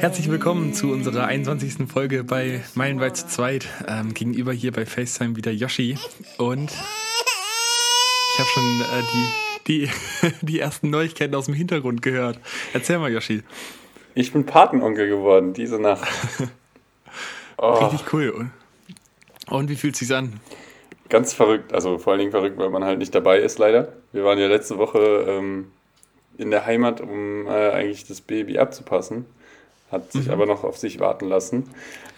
Herzlich willkommen zu unserer 21. Folge bei Meilenweit zu zweit. Ähm, gegenüber hier bei FaceTime wieder Yoshi. Und ich habe schon äh, die, die, die ersten Neuigkeiten aus dem Hintergrund gehört. Erzähl mal, Yoshi. Ich bin Patenonkel geworden diese Nacht. Oh. Richtig cool. Und wie fühlt es sich an? Ganz verrückt, also vor allen Dingen verrückt, weil man halt nicht dabei ist, leider. Wir waren ja letzte Woche ähm, in der Heimat, um äh, eigentlich das Baby abzupassen hat sich mhm. aber noch auf sich warten lassen.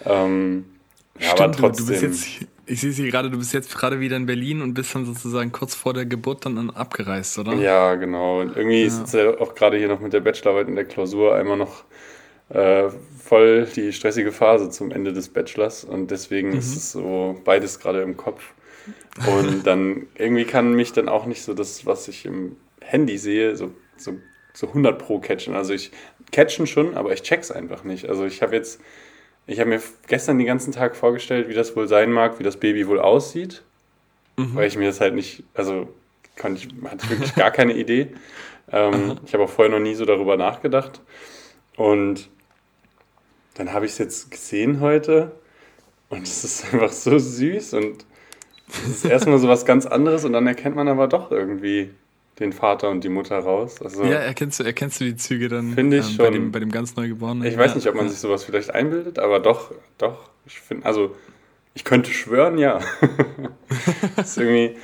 Ähm, ja, Stimmt, aber trotzdem. Du bist jetzt, ich sehe sie gerade, du bist jetzt gerade wieder in Berlin und bist dann sozusagen kurz vor der Geburt dann abgereist, oder? Ja, genau. Und irgendwie ja. ist es ja auch gerade hier noch mit der Bachelorarbeit in der Klausur einmal noch äh, voll die stressige Phase zum Ende des Bachelors und deswegen mhm. ist es so beides gerade im Kopf. Und dann irgendwie kann mich dann auch nicht so das, was ich im Handy sehe, so, so, so 100 pro catchen. Also ich catchen schon, aber ich check's einfach nicht. Also ich habe jetzt, ich habe mir gestern den ganzen Tag vorgestellt, wie das wohl sein mag, wie das Baby wohl aussieht, mhm. weil ich mir das halt nicht, also konnte ich, hatte ich wirklich gar keine Idee. Ähm, ich habe auch vorher noch nie so darüber nachgedacht. Und dann habe ich es jetzt gesehen heute und es ist einfach so süß und es ist erstmal so was ganz anderes und dann erkennt man aber doch irgendwie den Vater und die Mutter raus. Also, ja, erkennst du, erkennst du die Züge dann finde ich ähm, schon, bei, dem, bei dem ganz Neugeborenen? Ich weiß nicht, ob man ja. sich sowas vielleicht einbildet, aber doch, doch. Ich finde, also ich könnte schwören, ja. das ist irgendwie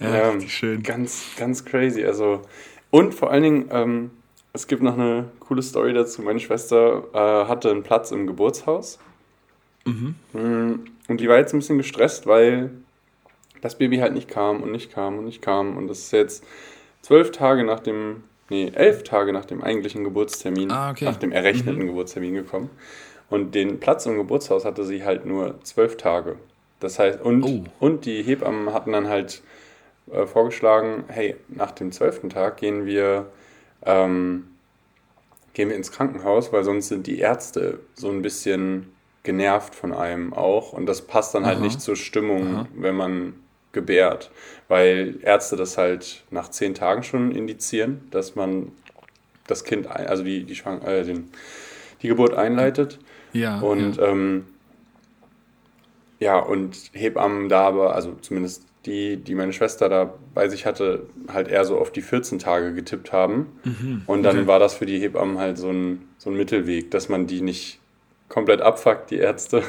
ja, ähm, schön. ganz, ganz crazy. Also, und vor allen Dingen, ähm, es gibt noch eine coole Story dazu. Meine Schwester äh, hatte einen Platz im Geburtshaus. Mhm. Mm, und die war jetzt ein bisschen gestresst, weil das Baby halt nicht kam und nicht kam und nicht kam. Und das ist jetzt zwölf Tage nach dem, nee, elf Tage nach dem eigentlichen Geburtstermin, ah, okay. nach dem errechneten mhm. Geburtstermin gekommen. Und den Platz im Geburtshaus hatte sie halt nur zwölf Tage. Das heißt, und, oh. und die Hebammen hatten dann halt äh, vorgeschlagen, hey, nach dem zwölften Tag gehen wir, ähm, gehen wir ins Krankenhaus, weil sonst sind die Ärzte so ein bisschen genervt von einem auch. Und das passt dann halt Aha. nicht zur Stimmung, Aha. wenn man gebärt, weil Ärzte das halt nach zehn Tagen schon indizieren, dass man das Kind, also die, die, Schwang äh, den, die Geburt einleitet. Ja. Und ja. Ähm, ja, und Hebammen da aber, also zumindest die, die meine Schwester da bei sich hatte, halt eher so auf die 14 Tage getippt haben. Mhm. Und dann okay. war das für die Hebammen halt so ein, so ein Mittelweg, dass man die nicht komplett abfuckt, die Ärzte,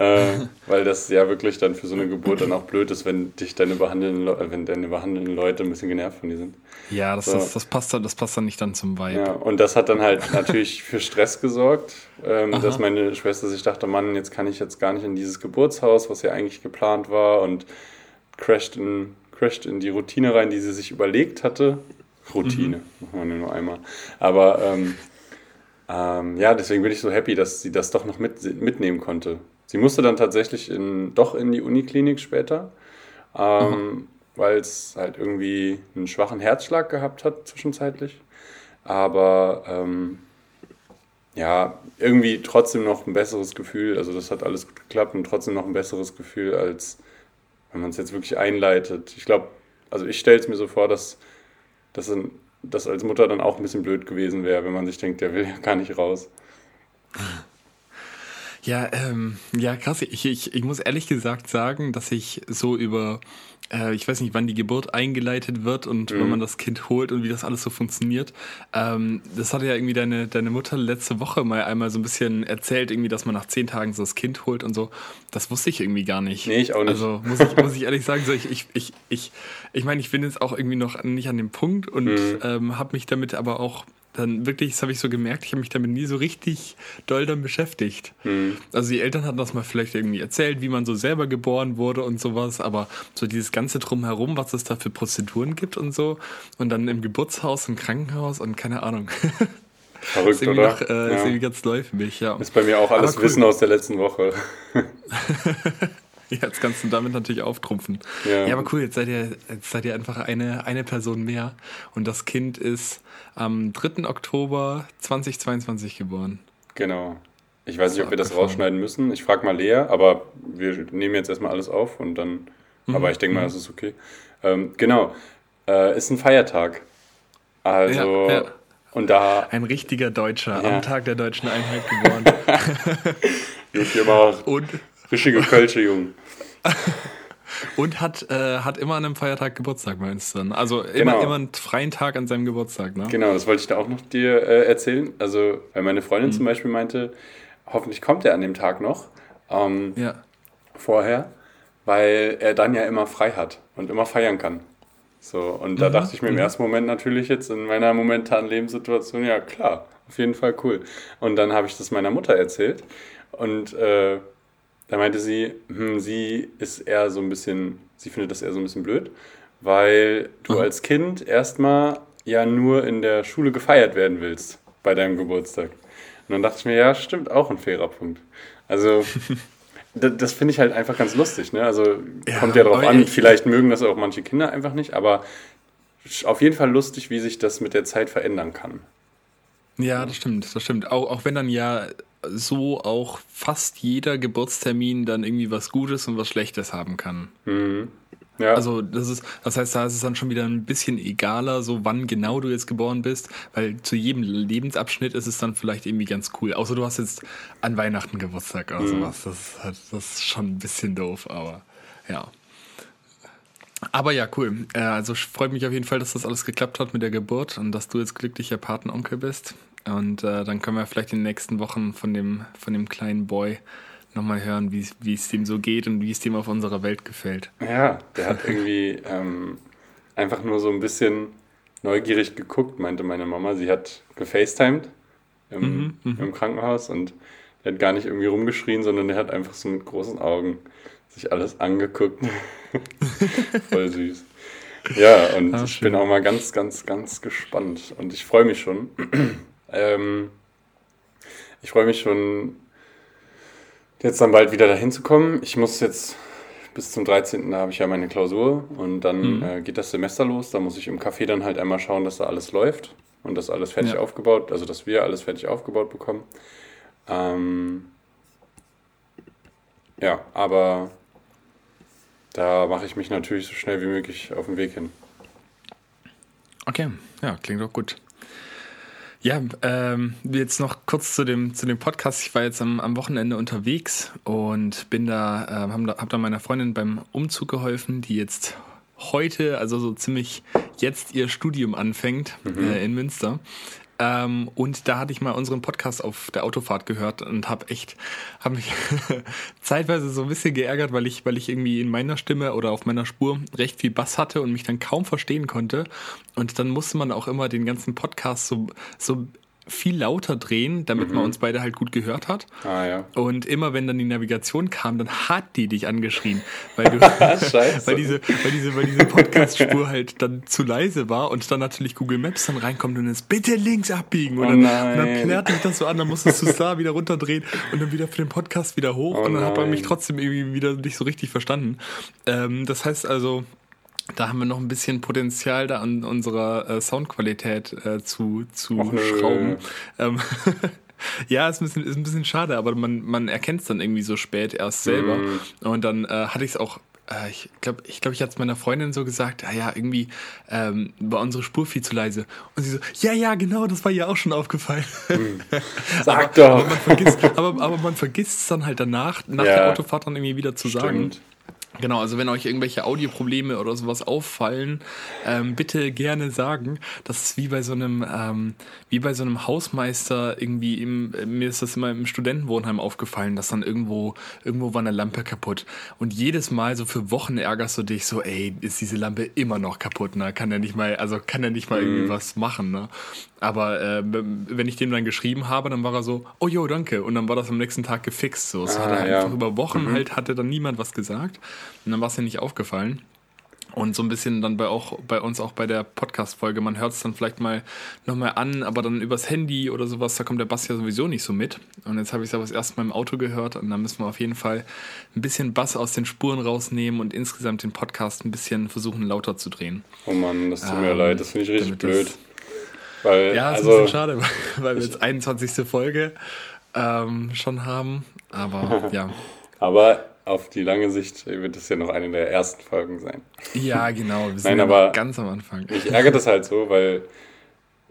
äh, weil das ja wirklich dann für so eine Geburt dann auch blöd ist, wenn dich deine behandelnden, Le wenn deine behandelnden Leute ein bisschen genervt von dir sind. Ja, das, so. das, das, passt dann, das passt dann nicht dann zum Vibe. Ja, und das hat dann halt natürlich für Stress gesorgt, ähm, dass meine Schwester sich dachte, Mann, jetzt kann ich jetzt gar nicht in dieses Geburtshaus, was ja eigentlich geplant war und crasht in, crasht in die Routine rein, die sie sich überlegt hatte. Routine, mhm. machen wir nur einmal. Aber ähm, ähm, ja, deswegen bin ich so happy, dass sie das doch noch mit, mitnehmen konnte. Sie musste dann tatsächlich in, doch in die Uniklinik später, ähm, mhm. weil es halt irgendwie einen schwachen Herzschlag gehabt hat zwischenzeitlich. Aber ähm, ja, irgendwie trotzdem noch ein besseres Gefühl. Also das hat alles gut geklappt und trotzdem noch ein besseres Gefühl, als wenn man es jetzt wirklich einleitet. Ich glaube, also ich stelle es mir so vor, dass, dass das als Mutter dann auch ein bisschen blöd gewesen wäre, wenn man sich denkt, der will ja gar nicht raus. Ja, ähm, ja, krass. Ich, ich, ich muss ehrlich gesagt sagen, dass ich so über, äh, ich weiß nicht, wann die Geburt eingeleitet wird und mhm. wenn man das Kind holt und wie das alles so funktioniert. Ähm, das hatte ja irgendwie deine, deine Mutter letzte Woche mal einmal so ein bisschen erzählt, irgendwie, dass man nach zehn Tagen so das Kind holt und so. Das wusste ich irgendwie gar nicht. Nee, ich auch nicht. Also muss ich, muss ich ehrlich sagen, so ich, ich, ich, ich, ich meine, ich bin jetzt auch irgendwie noch nicht an dem Punkt und mhm. ähm, habe mich damit aber auch dann wirklich, das habe ich so gemerkt, ich habe mich damit nie so richtig doll dann beschäftigt. Mhm. Also die Eltern hatten das mal vielleicht irgendwie erzählt, wie man so selber geboren wurde und sowas, aber so dieses ganze drumherum, was es da für Prozeduren gibt und so und dann im Geburtshaus, im Krankenhaus und keine Ahnung. Verrückt, ist oder? Noch, äh, ja. Ist irgendwie ganz neu für mich, ja. Ist bei mir auch alles cool. Wissen aus der letzten Woche. Ja, jetzt kannst du damit natürlich auftrumpfen. Ja. ja, aber cool, jetzt seid ihr, jetzt seid ihr einfach eine, eine Person mehr. Und das Kind ist am 3. Oktober 2022 geboren. Genau. Ich weiß nicht, ob wir das rausschneiden müssen. Ich frage mal Lea, aber wir nehmen jetzt erstmal alles auf und dann. Mhm. Aber ich denke mal, mhm. das ist okay. Ähm, genau. Äh, ist ein Feiertag. Also. Ja, ja. Und da. Ein richtiger Deutscher, ja. am Tag der deutschen Einheit geboren. Junge, immer und richtige Kölsche, Jungen. Und hat, äh, hat immer an einem Feiertag Geburtstag, meinst du dann? Also immer, genau. immer einen freien Tag an seinem Geburtstag, ne? Genau, das wollte ich da auch noch dir äh, erzählen. Also, weil meine Freundin mhm. zum Beispiel meinte, hoffentlich kommt er an dem Tag noch. Ähm, ja. Vorher, weil er dann ja immer frei hat und immer feiern kann. So, und da mhm. dachte ich mir im mhm. ersten Moment natürlich jetzt in meiner momentanen Lebenssituation, ja klar, auf jeden Fall cool. Und dann habe ich das meiner Mutter erzählt und äh, da meinte sie, hm, sie ist eher so ein bisschen, sie findet das eher so ein bisschen blöd, weil du mhm. als Kind erstmal ja nur in der Schule gefeiert werden willst bei deinem Geburtstag. Und dann dachte ich mir, ja, stimmt, auch ein fairer Punkt. Also, das, das finde ich halt einfach ganz lustig. Ne? Also, ja, kommt ja darauf an, vielleicht mögen das auch manche Kinder einfach nicht, aber auf jeden Fall lustig, wie sich das mit der Zeit verändern kann. Ja, das stimmt, das stimmt. Auch, auch wenn dann ja so auch fast jeder Geburtstermin dann irgendwie was Gutes und was Schlechtes haben kann. Mhm. Ja. Also das ist, das heißt, da ist es dann schon wieder ein bisschen egaler, so wann genau du jetzt geboren bist, weil zu jedem Lebensabschnitt ist es dann vielleicht irgendwie ganz cool. Außer du hast jetzt an Weihnachten Geburtstag oder mhm. sowas. Das ist, halt, das ist schon ein bisschen doof, aber ja. Aber ja, cool. Äh, also freut mich auf jeden Fall, dass das alles geklappt hat mit der Geburt und dass du jetzt glücklicher Patenonkel bist. Und äh, dann können wir vielleicht in den nächsten Wochen von dem, von dem kleinen Boy nochmal hören, wie es dem so geht und wie es dem auf unserer Welt gefällt. Ja, der hat irgendwie ähm, einfach nur so ein bisschen neugierig geguckt, meinte meine Mama. Sie hat gefacetimed im, mhm, mhm. im Krankenhaus und der hat gar nicht irgendwie rumgeschrien, sondern der hat einfach so mit großen Augen sich alles angeguckt. Voll süß. Ja, und ah, ich bin auch mal ganz, ganz, ganz gespannt. Und ich freue mich schon. Ähm, ich freue mich schon, jetzt dann bald wieder dahin zu kommen. Ich muss jetzt bis zum 13. Da habe ich ja meine Klausur und dann mhm. äh, geht das Semester los. Da muss ich im Café dann halt einmal schauen, dass da alles läuft und dass alles fertig ja. aufgebaut, also dass wir alles fertig aufgebaut bekommen. Ähm, ja, aber da mache ich mich natürlich so schnell wie möglich auf den Weg hin. Okay, ja, klingt doch gut. Ja, ähm, jetzt noch kurz zu dem, zu dem Podcast. Ich war jetzt am, am Wochenende unterwegs und bin da, äh, hab, da, hab da meiner Freundin beim Umzug geholfen, die jetzt heute, also so ziemlich jetzt ihr Studium anfängt mhm. äh, in Münster. Ähm, und da hatte ich mal unseren Podcast auf der Autofahrt gehört und habe echt, habe mich zeitweise so ein bisschen geärgert, weil ich, weil ich irgendwie in meiner Stimme oder auf meiner Spur recht viel Bass hatte und mich dann kaum verstehen konnte. Und dann musste man auch immer den ganzen Podcast so, so viel lauter drehen, damit mhm. man uns beide halt gut gehört hat. Ah, ja. Und immer wenn dann die Navigation kam, dann hat die dich angeschrien, weil du, weil diese, weil diese, weil diese Podcast-Spur halt dann zu leise war und dann natürlich Google Maps dann reinkommt und ist bitte links abbiegen und, oh dann, und dann plärt dich das so an, dann musstest du es da wieder runterdrehen und dann wieder für den Podcast wieder hoch oh und dann nein. hat man mich trotzdem irgendwie wieder nicht so richtig verstanden. Ähm, das heißt also, da haben wir noch ein bisschen Potenzial da an unserer äh, Soundqualität äh, zu, zu Och, schrauben. Ähm, ja, ist ein, bisschen, ist ein bisschen schade, aber man, man erkennt es dann irgendwie so spät erst selber. Mm. Und dann äh, hatte ich es auch äh, ich glaube, ich, glaub, ich hatte es meiner Freundin so gesagt, ah ja, irgendwie ähm, war unsere Spur viel zu leise. Und sie so, ja, ja, genau, das war ihr auch schon aufgefallen. Hm. Sag aber, doch. Aber man vergisst, aber, aber man vergisst es dann halt danach, nach ja. der Autofahrt dann irgendwie wieder zu Stimmt. sagen. Genau, also wenn euch irgendwelche Audioprobleme oder sowas auffallen, ähm, bitte gerne sagen. Das ist wie bei so einem, ähm, wie bei so einem Hausmeister irgendwie im, mir ist das immer im Studentenwohnheim aufgefallen, dass dann irgendwo, irgendwo war eine Lampe kaputt. Und jedes Mal so für Wochen ärgerst du dich so, ey, ist diese Lampe immer noch kaputt, ne? Kann er nicht mal, also kann er nicht mal irgendwie mhm. was machen, ne? Aber äh, wenn ich dem dann geschrieben habe, dann war er so, oh jo, danke. Und dann war das am nächsten Tag gefixt. So. Es ah, hat er ja. einfach über Wochen mhm. halt, hatte dann niemand was gesagt. Und dann war es ja nicht aufgefallen. Und so ein bisschen dann bei, auch, bei uns auch bei der Podcast-Folge, man hört es dann vielleicht mal nochmal an, aber dann übers Handy oder sowas, da kommt der Bass ja sowieso nicht so mit. Und jetzt habe ich es aber das erste Mal im Auto gehört und da müssen wir auf jeden Fall ein bisschen Bass aus den Spuren rausnehmen und insgesamt den Podcast ein bisschen versuchen lauter zu drehen. Oh Mann, das tut ähm, mir leid, das finde ich richtig blöd. Weil, ja, ist also, ein bisschen schade, weil wir jetzt 21. Folge ähm, schon haben. Aber ja. aber auf die lange Sicht wird es ja noch eine der ersten Folgen sein. Ja, genau. Wir sind Nein, aber ganz am Anfang. Mich ärgert das halt so, weil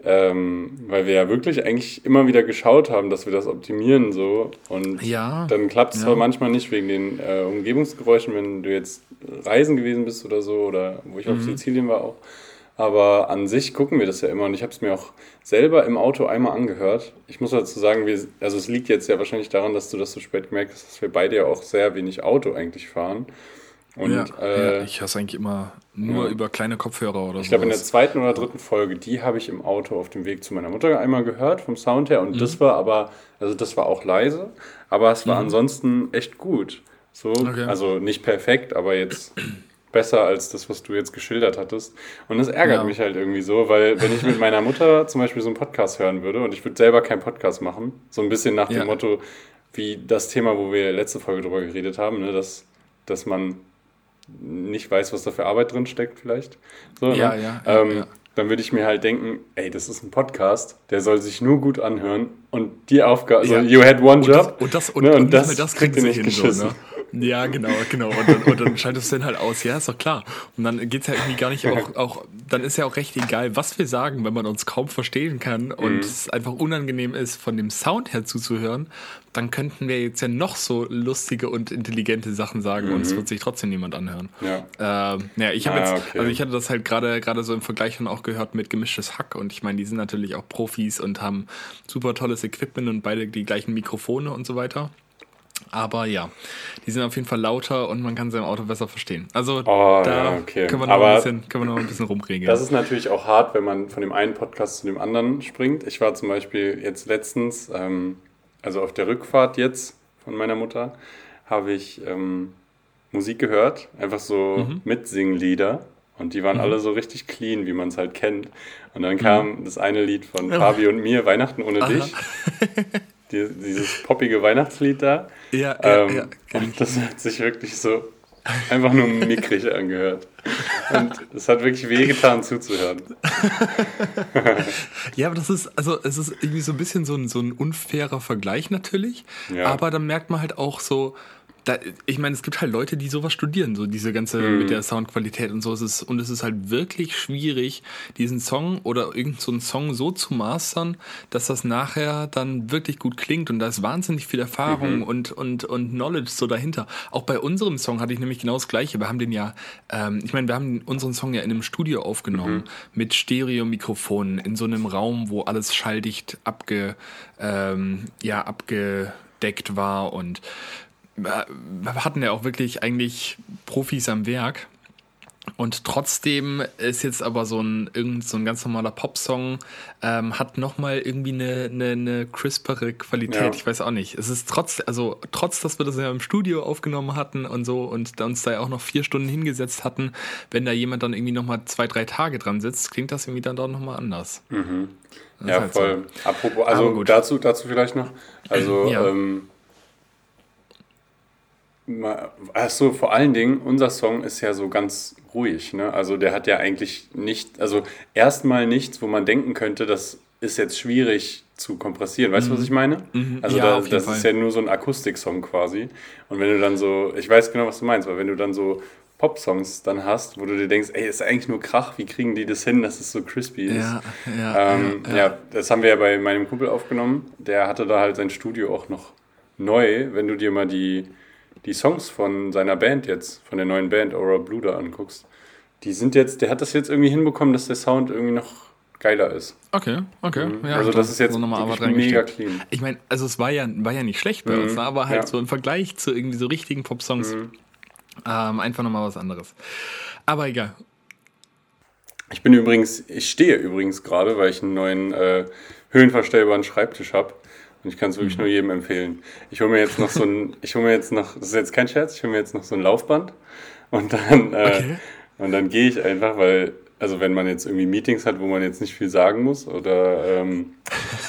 ähm, weil wir ja wirklich eigentlich immer wieder geschaut haben, dass wir das optimieren so. Und ja, dann klappt es ja. zwar manchmal nicht wegen den äh, Umgebungsgeräuschen, wenn du jetzt reisen gewesen bist oder so, oder wo ich auf Mhm. Sizilien war auch. Aber an sich gucken wir das ja immer und ich habe es mir auch selber im Auto einmal angehört. Ich muss dazu sagen, wir, also es liegt jetzt ja wahrscheinlich daran, dass du das so spät gemerkt hast, dass wir beide ja auch sehr wenig Auto eigentlich fahren. Und ja, äh, ja, ich hasse eigentlich immer nur ja. über kleine Kopfhörer oder so. ich glaube, in der zweiten oder dritten Folge, die habe ich im Auto auf dem Weg zu meiner Mutter einmal gehört, vom Sound her. Und das war aber, also das war auch leise, aber es war ansonsten echt gut. So, Okay. also nicht perfekt, aber jetzt besser als das, was du jetzt geschildert hattest. Und das ärgert Ja. mich halt irgendwie so, weil wenn ich mit meiner Mutter zum Beispiel so einen Podcast hören würde und ich würde selber keinen Podcast machen, so ein bisschen nach Ja. dem Motto, wie das Thema, wo wir letzte Folge drüber geredet haben, ne, dass, dass man nicht weiß, was da für Arbeit drin steckt vielleicht. So, Ja, ne? ja, ja, ähm, ja. Dann würde ich mir halt denken, ey, das ist ein Podcast, der soll sich nur gut anhören und die Aufgabe, also Ja. you had one und job das, und das, und, ne, und und das, das kriegt ihr sie nicht hin. geschissen. So, ne? Ja, genau, genau. Und dann, und dann schaltest du den halt aus. Ja, ist doch klar. Und dann geht's ja irgendwie gar nicht auch, auch, dann ist ja auch recht egal, was wir sagen, wenn man uns kaum verstehen kann und Mhm. es einfach unangenehm ist, von dem Sound her zuzuhören, dann könnten wir jetzt ja noch so lustige und intelligente Sachen sagen und es wird sich trotzdem niemand anhören. Mhm. Ja. Ähm, ja, ich habe Ah, jetzt, okay. also ich hatte das halt gerade gerade so im Vergleich dann auch gehört mit gemischtes Hack und ich meine, die sind natürlich auch Profis und haben super tolles Equipment und beide die gleichen Mikrofone und so weiter. Aber ja, die sind auf jeden Fall lauter und man kann sie im Auto besser verstehen. Also Oh, da ja, okay. können, wir noch Aber ein bisschen, können wir noch ein bisschen rumregeln. Das ist natürlich auch hart, wenn man von dem einen Podcast zu dem anderen springt. Ich war zum Beispiel jetzt letztens, ähm, also auf der Rückfahrt jetzt von meiner Mutter, habe ich ähm, Musik gehört, einfach so Mhm. Mitsinglieder. Und die waren alle so richtig clean, wie man es halt kennt. Und Mhm. dann kam das eine Lied von Fabi und mir, Weihnachten ohne dich. Die, dieses poppige Weihnachtslied da. ja, ja, Ähm, ja. kenn und das hat sich wirklich so einfach nur mickrig angehört. Und es hat wirklich wehgetan zuzuhören. Ja, aber das ist, also es ist irgendwie so ein bisschen so ein, so ein unfairer Vergleich natürlich. Ja. Aber dann merkt man halt auch so, da, ich meine, es gibt halt Leute, die sowas studieren, so diese ganze Mhm. mit der Soundqualität und so. Es ist, und es ist halt wirklich schwierig, diesen Song oder irgendeinen so Song so zu mastern, dass das nachher dann wirklich gut klingt. Und da ist wahnsinnig viel Erfahrung Mhm. und, und, und Knowledge so dahinter. Auch bei unserem Song hatte ich nämlich genau das Gleiche. Wir haben den ja, ähm, ich meine, wir haben unseren Song ja in einem Studio aufgenommen Mhm. mit Stereo-Mikrofonen in so einem Raum, wo alles schalldicht abge, ähm, ja, abgedeckt war und hatten ja auch wirklich eigentlich Profis am Werk. Und trotzdem ist jetzt aber so ein, irgend so ein ganz normaler Popsong, ähm, hat nochmal irgendwie eine, eine, eine crispere Qualität. Ja. Ich weiß auch nicht. Es ist trotz, also trotz, dass wir das ja im Studio aufgenommen hatten und so und uns da ja auch noch vier Stunden hingesetzt hatten, wenn da jemand dann irgendwie nochmal zwei, drei Tage dran sitzt, klingt das irgendwie dann doch nochmal anders. Ist Ja, halt voll. Apropos, Aber also dazu, dazu vielleicht noch. Also, Ja. ähm, Achso, vor allen Dingen, unser Song ist ja so ganz ruhig. Ne? Also der hat ja eigentlich nicht, also erstmal nichts, wo man denken könnte, das ist jetzt schwierig zu kompressieren. Weißt du, was ich meine? Also Ja, da, das Fall. ist ja nur so ein Akustik-Song quasi. Und wenn du dann so, ich weiß genau, was du meinst, weil wenn du dann so Pop-Songs dann hast, wo du dir denkst, ey, ist eigentlich nur Krach, wie kriegen die das hin, dass es so crispy ist? Ja, ja, Ähm, ja, ja, das haben wir ja bei meinem Kumpel aufgenommen. Der hatte da halt sein Studio auch noch neu. Wenn du dir mal die, die Songs von seiner Band jetzt, von der neuen Band Aura Blue da anguckst, die sind jetzt, der hat das jetzt irgendwie hinbekommen, dass der Sound irgendwie noch geiler ist. Okay, okay. Ja, also das ist jetzt Arbeit mega clean. Ich meine, also es war ja, war ja nicht schlecht bei uns, ne? aber halt ja. so im Vergleich zu irgendwie so richtigen Pop-Songs ähm, einfach nochmal was anderes. Aber egal. Ich bin übrigens, ich stehe übrigens gerade, weil ich einen neuen äh, höhenverstellbaren Schreibtisch habe. Und ich kann es wirklich Mhm. nur jedem empfehlen. Ich hole mir jetzt noch so ein, ich hole mir jetzt noch, das ist jetzt kein Scherz, ich hole mir jetzt noch so ein Laufband. Und dann, äh, Okay. und dann gehe ich einfach, weil, also wenn man jetzt irgendwie Meetings hat, wo man jetzt nicht viel sagen muss oder ähm,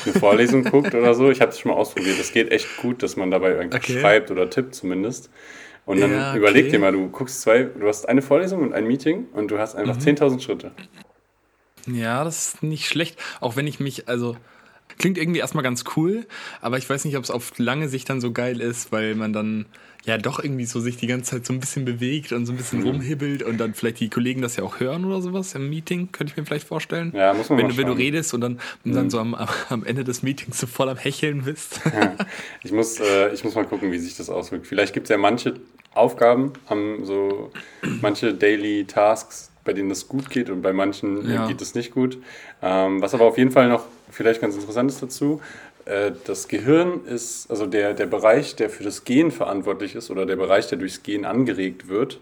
eine Vorlesung guckt oder so, ich habe es schon mal ausprobiert. Es geht echt gut, dass man dabei einfach Okay. schreibt oder tippt zumindest. Und dann Ja, überleg okay. dir mal, du guckst zwei, du hast eine Vorlesung und ein Meeting und du hast einfach Mhm. 10.000 Schritte. Ja, das ist nicht schlecht. Auch wenn ich mich, also, Klingt irgendwie erstmal ganz cool, aber ich weiß nicht, ob es auf lange Sicht dann so geil ist, weil man dann ja doch irgendwie so sich die ganze Zeit so ein bisschen bewegt und so ein bisschen mhm. rumhibbelt und dann vielleicht die Kollegen das ja auch hören oder sowas im Meeting, könnte ich mir vielleicht vorstellen. Ja, muss man wenn, mal du, wenn du redest und dann, und dann mhm. so am, am Ende des Meetings so voll am Hecheln bist. Ja. Ich, muss, äh, ich muss mal gucken, wie sich das auswirkt. Vielleicht gibt es ja manche Aufgaben, haben so manche Daily Tasks, bei denen das gut geht und bei manchen ja. geht es nicht gut. Ähm, was aber auf jeden Fall noch vielleicht ganz interessant ist dazu, äh, das Gehirn ist, also der, der Bereich, der für das Gehen verantwortlich ist oder der Bereich, der durchs Gehen angeregt wird,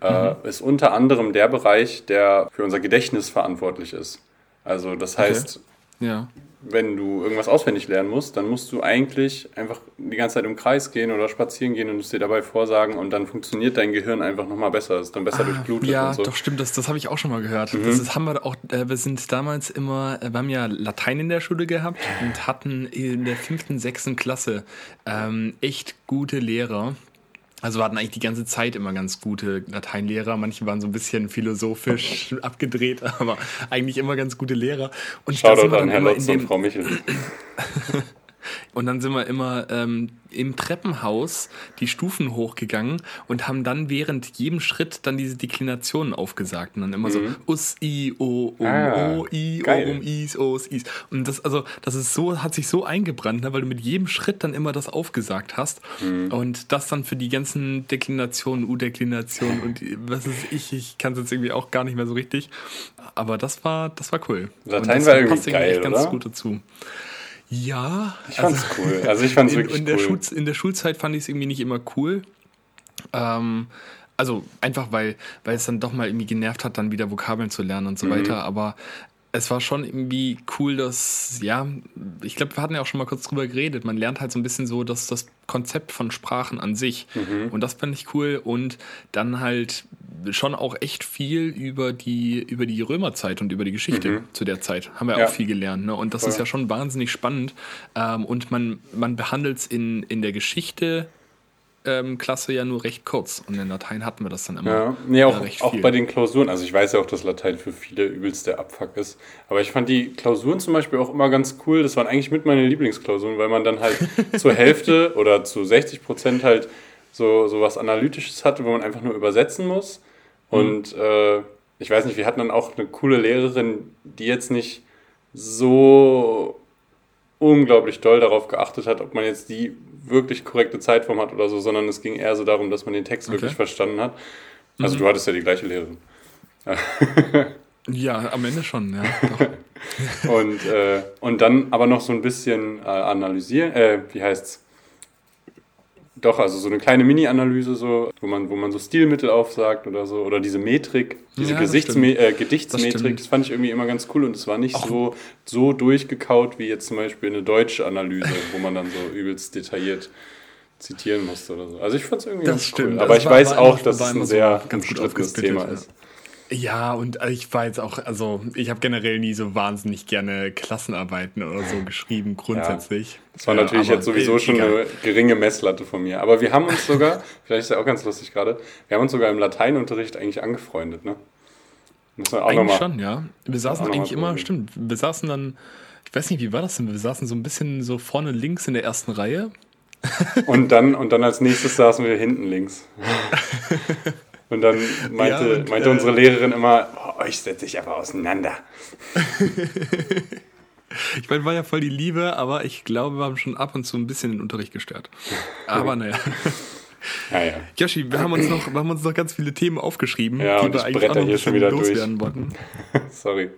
äh, mhm. ist unter anderem der Bereich, der für unser Gedächtnis verantwortlich ist. Also das heißt, okay. Ja wenn du irgendwas auswendig lernen musst, dann musst du eigentlich einfach die ganze Zeit im Kreis gehen oder spazieren gehen und es dir dabei vorsagen und dann funktioniert dein Gehirn einfach nochmal besser, ist dann besser ah, durchblutet ja, und so. doch stimmt, das, das habe ich auch schon mal gehört. Mhm. Das ist, haben wir auch, äh, wir sind damals immer, äh, wir haben ja Latein in der Schule gehabt und hatten in der fünften, sechsten Klasse ähm, echt gute Lehrer, also wir hatten eigentlich die ganze Zeit immer ganz gute Lateinlehrer. Manche waren so ein bisschen philosophisch abgedreht, aber eigentlich immer ganz gute Lehrer. Und Shoutout an Herr Lotz und Frau Michel. Und dann sind wir immer ähm, im Treppenhaus die Stufen hochgegangen und haben dann während jedem Schritt dann diese Deklinationen aufgesagt. Und dann immer mhm. so Us, I, O, Um, ah, O, I, geil. O, Um, Is, Os, Is. Und das, also, das ist so, hat sich so eingebrannt, ne, weil du mit jedem Schritt dann immer das aufgesagt hast. Mhm. Und das dann für die ganzen Deklinationen, U-Deklinationen und was ist ich, ich kann es jetzt irgendwie auch gar nicht mehr so richtig. Aber das war, das war cool. Latein war irgendwie geil, irgendwie ganz gut dazu. Ja. Ich fand's also, cool. Also ich fand's in, wirklich in der cool. Schul, in der Schulzeit fand ich es irgendwie nicht immer cool. Ähm, also einfach, weil, weil es dann doch mal irgendwie genervt hat, dann wieder Vokabeln zu lernen und so mhm. weiter. Aber es war schon irgendwie cool, dass, ja, ich glaube, wir hatten ja auch schon mal kurz drüber geredet. Man lernt halt so ein bisschen so dass das Konzept von Sprachen an sich. Mhm. Und das fand ich cool. Und dann halt schon auch echt viel über die, über die Römerzeit und über die Geschichte mhm. zu der Zeit. Haben wir ja. auch viel gelernt. Ne? Und das Voll. ist ja schon wahnsinnig spannend. Ähm, und man, man behandelt es in, in der Geschichte ähm, Klasse ja nur recht kurz und in Latein hatten wir das dann immer. Ja, nee, auch, auch bei den Klausuren. Also ich weiß ja auch, dass Latein für viele übelst der Abfuck ist. Aber ich fand die Klausuren zum Beispiel auch immer ganz cool. Das waren eigentlich mit meine Lieblingsklausuren, weil man dann halt zur Hälfte oder zu 60 Prozent halt so, so was Analytisches hatte, wo man einfach nur übersetzen muss. Mhm. Und äh, ich weiß nicht, wir hatten dann auch eine coole Lehrerin, die jetzt nicht so unglaublich doll darauf geachtet hat, ob man jetzt die wirklich korrekte Zeitform hat oder so, sondern es ging eher so darum, dass man den Text okay. wirklich verstanden hat. Also mhm. du hattest ja die gleiche Lehrerin. ja, am Ende schon, ja. und, äh, und dann aber noch so ein bisschen äh, analysieren, äh, wie heißt's? Doch, also so eine kleine Mini-Analyse, so, wo man, wo man so Stilmittel aufsagt oder so, oder diese Metrik, diese ja, Gesichtsme äh, Gedichtsmetrik, das, das, fand ich irgendwie immer ganz cool und es war nicht so, so durchgekaut wie jetzt zum Beispiel eine deutsche Analyse, wo man dann so übelst detailliert zitieren musste oder so. Also ich fand es irgendwie das ganz stimmt. cool. Aber das ich war, weiß auch, dass es ein sehr so umstrittenes Thema ist. Ja, und ich war jetzt auch, also ich habe generell nie so wahnsinnig gerne Klassenarbeiten oder so geschrieben, grundsätzlich. Ja, das war natürlich ja, jetzt sowieso schon egal. eine geringe Messlatte von mir. Aber wir haben uns sogar, vielleicht ist ja auch ganz lustig gerade, wir haben uns sogar im Lateinunterricht eigentlich angefreundet, ne? Müssen wir auch eigentlich schon, ja. Wir saßen eigentlich immer, stimmt, wir saßen dann, ich weiß nicht, wie war das denn? Wir saßen so ein bisschen so vorne links in der ersten Reihe. und dann, und dann als nächstes saßen wir hinten links. Und dann meinte, ja, und, meinte äh, unsere Lehrerin immer, oh, euch setze ich aber auseinander. ich meine, war ja voll die Liebe, aber ich glaube, wir haben schon ab und zu ein bisschen den Unterricht gestört. Aber naja. Ja, ja. Yoshi, wir haben uns noch, wir haben uns noch ganz viele Themen aufgeschrieben, ja, die wir eigentlich auch noch hier schon wieder loswerden durch. wollten. Sorry.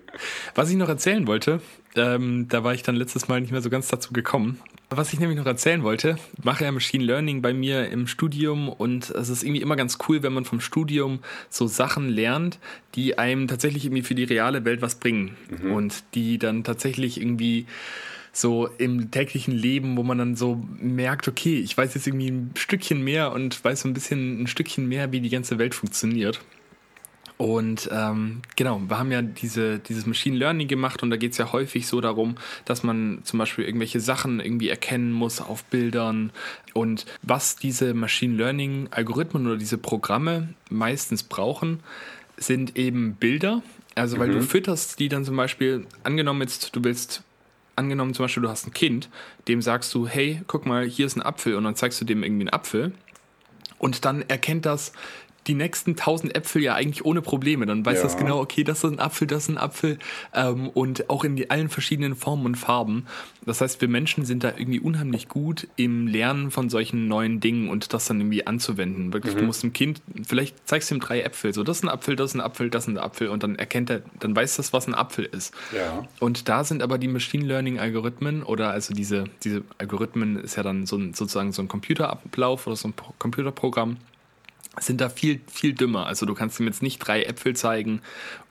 Was ich noch erzählen wollte, ähm, da war ich dann letztes Mal nicht mehr so ganz dazu gekommen. Was ich nämlich noch erzählen wollte, mache ja Machine Learning bei mir im Studium und es ist irgendwie immer ganz cool, wenn man vom Studium so Sachen lernt, die einem tatsächlich irgendwie für die reale Welt was bringen mhm. und die dann tatsächlich irgendwie so im täglichen Leben, wo man dann so merkt, okay, ich weiß jetzt irgendwie ein Stückchen mehr und weiß so ein bisschen ein Stückchen mehr, wie die ganze Welt funktioniert. Und ähm, genau, wir haben ja diese, dieses Machine Learning gemacht und da geht es ja häufig so darum, dass man zum Beispiel irgendwelche Sachen irgendwie erkennen muss auf Bildern. Und was diese Machine Learning Algorithmen oder diese Programme meistens brauchen, sind eben Bilder. Also weil mhm. du fütterst die dann zum Beispiel, angenommen jetzt, du willst angenommen zum Beispiel, du hast ein Kind, dem sagst du, hey, guck mal, hier ist ein Apfel und dann zeigst du dem irgendwie einen Apfel und dann erkennt das die nächsten tausend Äpfel ja eigentlich ohne Probleme. Dann weiß ja. das genau, okay, das ist ein Apfel, das ist ein Apfel ähm, und auch in die, allen verschiedenen Formen und Farben. Das heißt, wir Menschen sind da irgendwie unheimlich gut im Lernen von solchen neuen Dingen und das dann irgendwie anzuwenden. Wirklich, mhm. du musst dem Kind, vielleicht zeigst du ihm drei Äpfel, so das ist ein Apfel, das ist ein Apfel, das ist ein Apfel und dann erkennt er, dann weiß das, was ein Apfel ist. Ja. Und da sind aber die Machine Learning Algorithmen oder also diese, diese Algorithmen ist ja dann so ein, sozusagen so ein Computerablauf oder so ein Computerprogramm sind da viel, viel dümmer. Also du kannst ihm jetzt nicht drei Äpfel zeigen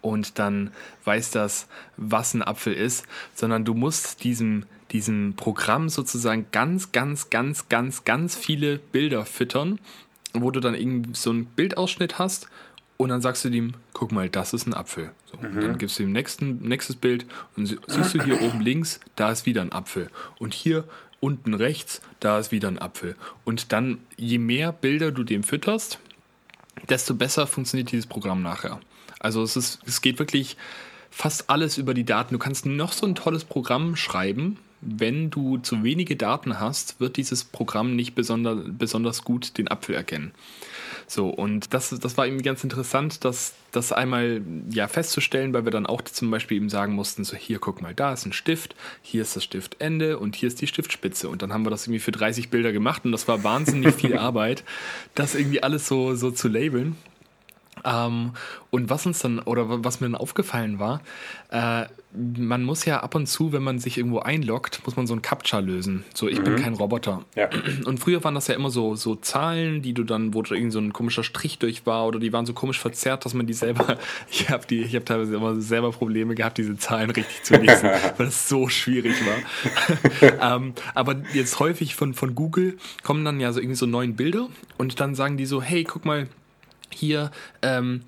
und dann weiß das, was ein Apfel ist, sondern du musst diesem, diesem Programm sozusagen ganz, ganz, ganz, ganz, ganz viele Bilder füttern, wo du dann irgendwie so einen Bildausschnitt hast und dann sagst du ihm, guck mal, das ist ein Apfel. So, mhm. dann gibst du ihm nächsten, nächstes Bild und siehst du hier oben links, da ist wieder ein Apfel. Und hier unten rechts, da ist wieder ein Apfel. Und dann, je mehr Bilder du dem fütterst, desto besser funktioniert dieses Programm nachher. Also es, ist, es geht wirklich fast alles über die Daten. Du kannst noch so ein tolles Programm schreiben. Wenn du zu wenige Daten hast, wird dieses Programm nicht besonders, besonders gut den Apfel erkennen. So, und das, das war irgendwie ganz interessant, das, das einmal ja, festzustellen, weil wir dann auch zum Beispiel eben sagen mussten: so, hier, guck mal, da ist ein Stift, hier ist das Stiftende und hier ist die Stiftspitze. Und dann haben wir das irgendwie für 30 Bilder gemacht und das war wahnsinnig viel Arbeit, das irgendwie alles so, so zu labeln. Ähm, und was uns dann, oder was mir dann aufgefallen war, äh, man muss ja ab und zu, wenn man sich irgendwo einloggt, muss man so ein Captcha lösen. So, ich mhm. bin kein Roboter. Ja. Und früher waren das ja immer so, so Zahlen, die du dann, wo da irgendwie so ein komischer Strich durch war oder die waren so komisch verzerrt, dass man die selber, ich habe die, ich habe teilweise immer selber Probleme gehabt, diese Zahlen richtig zu lesen, weil das so schwierig war. ähm, aber jetzt häufig von, von Google kommen dann ja so irgendwie so neuen Bilder und dann sagen die so, hey, guck mal, hier, ähm,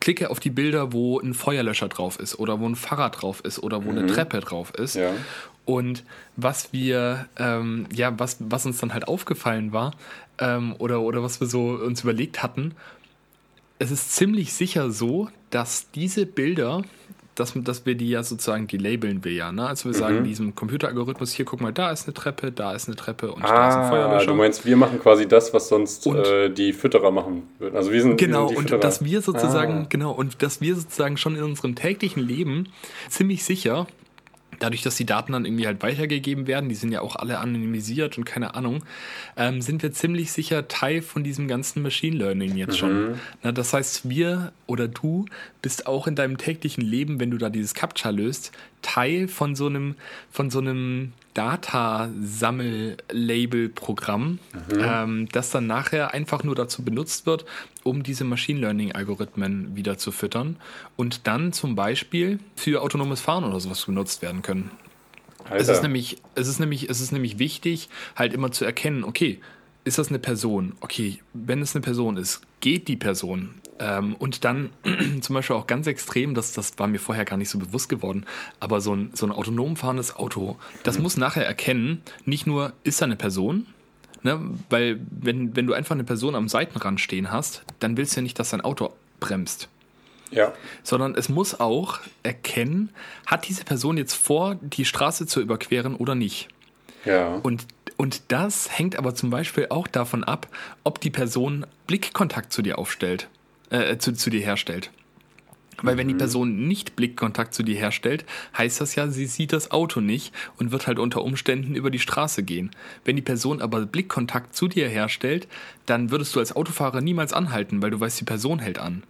klicke auf die Bilder, wo ein Feuerlöscher drauf ist oder wo ein Fahrrad drauf ist oder wo mhm. eine Treppe drauf ist. Ja. Und was wir, ähm, ja, was, was uns dann halt aufgefallen war ähm, oder, oder was wir so uns überlegt hatten, es ist ziemlich sicher so, dass diese Bilder dass, dass wir die ja sozusagen, die labeln wir ja. Ne? Also wir sagen mhm. diesem Computeralgorithmus, hier guck mal, da ist eine Treppe, da ist eine Treppe und ah, da ist ein Feuerlöscher. Du meinst, wir machen quasi das, was sonst und, äh, die Fütterer machen würden. Also wir sind Genau, wir sind und dass wir sozusagen, ah. genau, und dass wir sozusagen schon in unserem täglichen Leben ziemlich sicher dadurch, dass die Daten dann irgendwie halt weitergegeben werden, die sind ja auch alle anonymisiert und keine Ahnung, ähm, sind wir ziemlich sicher Teil von diesem ganzen Machine Learning jetzt schon. Mhm. Na, das heißt, wir oder du bist auch in deinem täglichen Leben, wenn du da dieses Captcha löst, Teil von so einem, von so einem Data-Sammel-Label-Programm, mhm. ähm, das dann nachher einfach nur dazu benutzt wird, um diese Machine Learning-Algorithmen wieder zu füttern und dann zum Beispiel für autonomes Fahren oder sowas benutzt werden können. Alter. Es ist nämlich, es ist nämlich, es ist nämlich wichtig, halt immer zu erkennen, okay, ist das eine Person? Okay, wenn es eine Person ist, geht die Person? Ähm, und dann zum Beispiel auch ganz extrem, das, das war mir vorher gar nicht so bewusst geworden, aber so ein, so ein autonom fahrendes Auto, das mhm. muss nachher erkennen, nicht nur ist da eine Person, ne, weil wenn, wenn du einfach eine Person am Seitenrand stehen hast, dann willst du ja nicht, dass dein Auto bremst. Ja. Sondern es muss auch erkennen, hat diese Person jetzt vor, die Straße zu überqueren oder nicht. Ja. Und, und das hängt aber zum Beispiel auch davon ab, ob die Person Blickkontakt zu dir aufstellt äh, zu, zu dir herstellt. Weil wenn die mhm. Person nicht Blickkontakt zu dir herstellt, heißt das ja, sie sieht das Auto nicht und wird halt unter Umständen über die Straße gehen. Wenn die Person aber Blickkontakt zu dir herstellt, dann würdest du als Autofahrer niemals anhalten, weil du weißt, die Person hält an.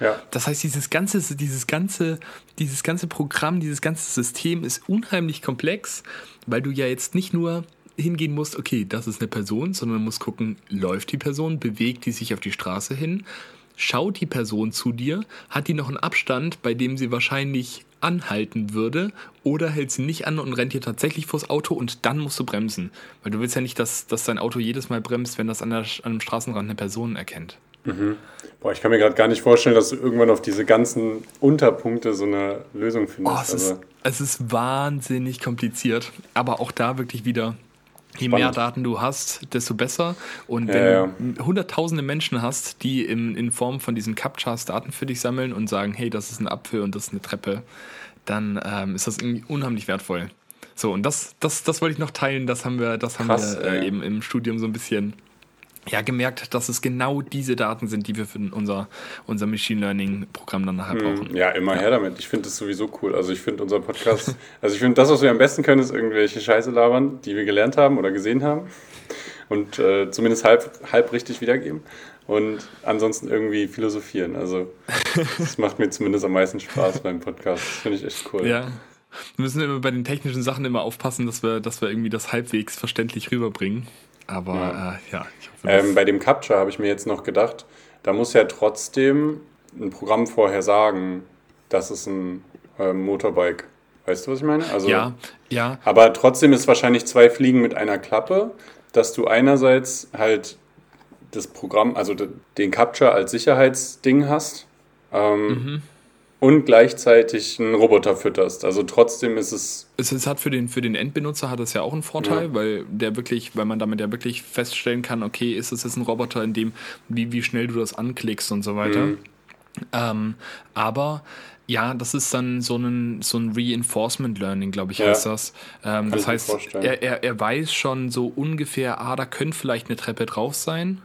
Ja. Das heißt, dieses ganze, dieses ganze, dieses ganze Programm, dieses ganze System ist unheimlich komplex, weil du ja jetzt nicht nur hingehen musst, okay, das ist eine Person, sondern du musst gucken, läuft die Person, bewegt die sich auf die Straße hin, schaut die Person zu dir, hat die noch einen Abstand, bei dem sie wahrscheinlich anhalten würde, oder hält sie nicht an und rennt dir tatsächlich vors Auto und dann musst du bremsen. Weil du willst ja nicht, dass, dass dein Auto jedes Mal bremst, wenn das an, der, an einem Straßenrand eine Person erkennt. Mhm. Boah, ich kann mir gerade gar nicht vorstellen, dass du irgendwann auf diese ganzen Unterpunkte so eine Lösung findest. Oh, es, ist, es ist wahnsinnig kompliziert, aber auch da wirklich wieder Je Spannend. mehr Daten du hast, desto besser. Und wenn ja, ja. du hunderttausende Menschen hast, die in, in Form von diesen Captchas Daten für dich sammeln und sagen, hey, das ist ein Apfel und das ist eine Treppe, dann ähm, ist das irgendwie unheimlich wertvoll. So, und das, das, das wollte ich noch teilen, das haben wir, das haben Krass, wir äh, eben im Studium so ein bisschen ja, gemerkt, dass es genau diese Daten sind, die wir für unser, unser Machine Learning-Programm dann nachher hm, brauchen. Ja, immer ja. her damit. Ich finde das sowieso cool. Also ich finde unser Podcast, also ich finde das, was wir am besten können, ist irgendwelche Scheiße labern, die wir gelernt haben oder gesehen haben und äh, zumindest halb, halb richtig wiedergeben und ansonsten irgendwie philosophieren. Also das macht mir zumindest am meisten Spaß beim Podcast. Das finde ich echt cool. Ja. Wir müssen immer bei den technischen Sachen immer aufpassen, dass wir, dass wir irgendwie das halbwegs verständlich rüberbringen. Aber ja, äh, ja hoffe, ähm, Bei dem Capture habe ich mir jetzt noch gedacht, da muss ja trotzdem ein Programm vorher sagen, das ist ein äh, Motorbike. Weißt du, was ich meine? Also, ja, ja. Aber trotzdem ist wahrscheinlich zwei Fliegen mit einer Klappe, dass du einerseits halt das Programm, also den Capture als Sicherheitsding hast. Ähm, mhm und gleichzeitig einen Roboter fütterst. Also trotzdem ist es. Es, hat für den, für den Endbenutzer hat es ja auch einen Vorteil, ja. weil der wirklich, weil man damit ja wirklich feststellen kann, okay, ist es jetzt ein Roboter, in dem, wie, wie schnell du das anklickst und so weiter. Mhm. Ähm, aber ja, das ist dann so ein, so ein Reinforcement Learning, glaube ich, ja. heißt das. Ähm, das heißt, er, er, er weiß schon so ungefähr, ah, da könnte vielleicht eine Treppe drauf sein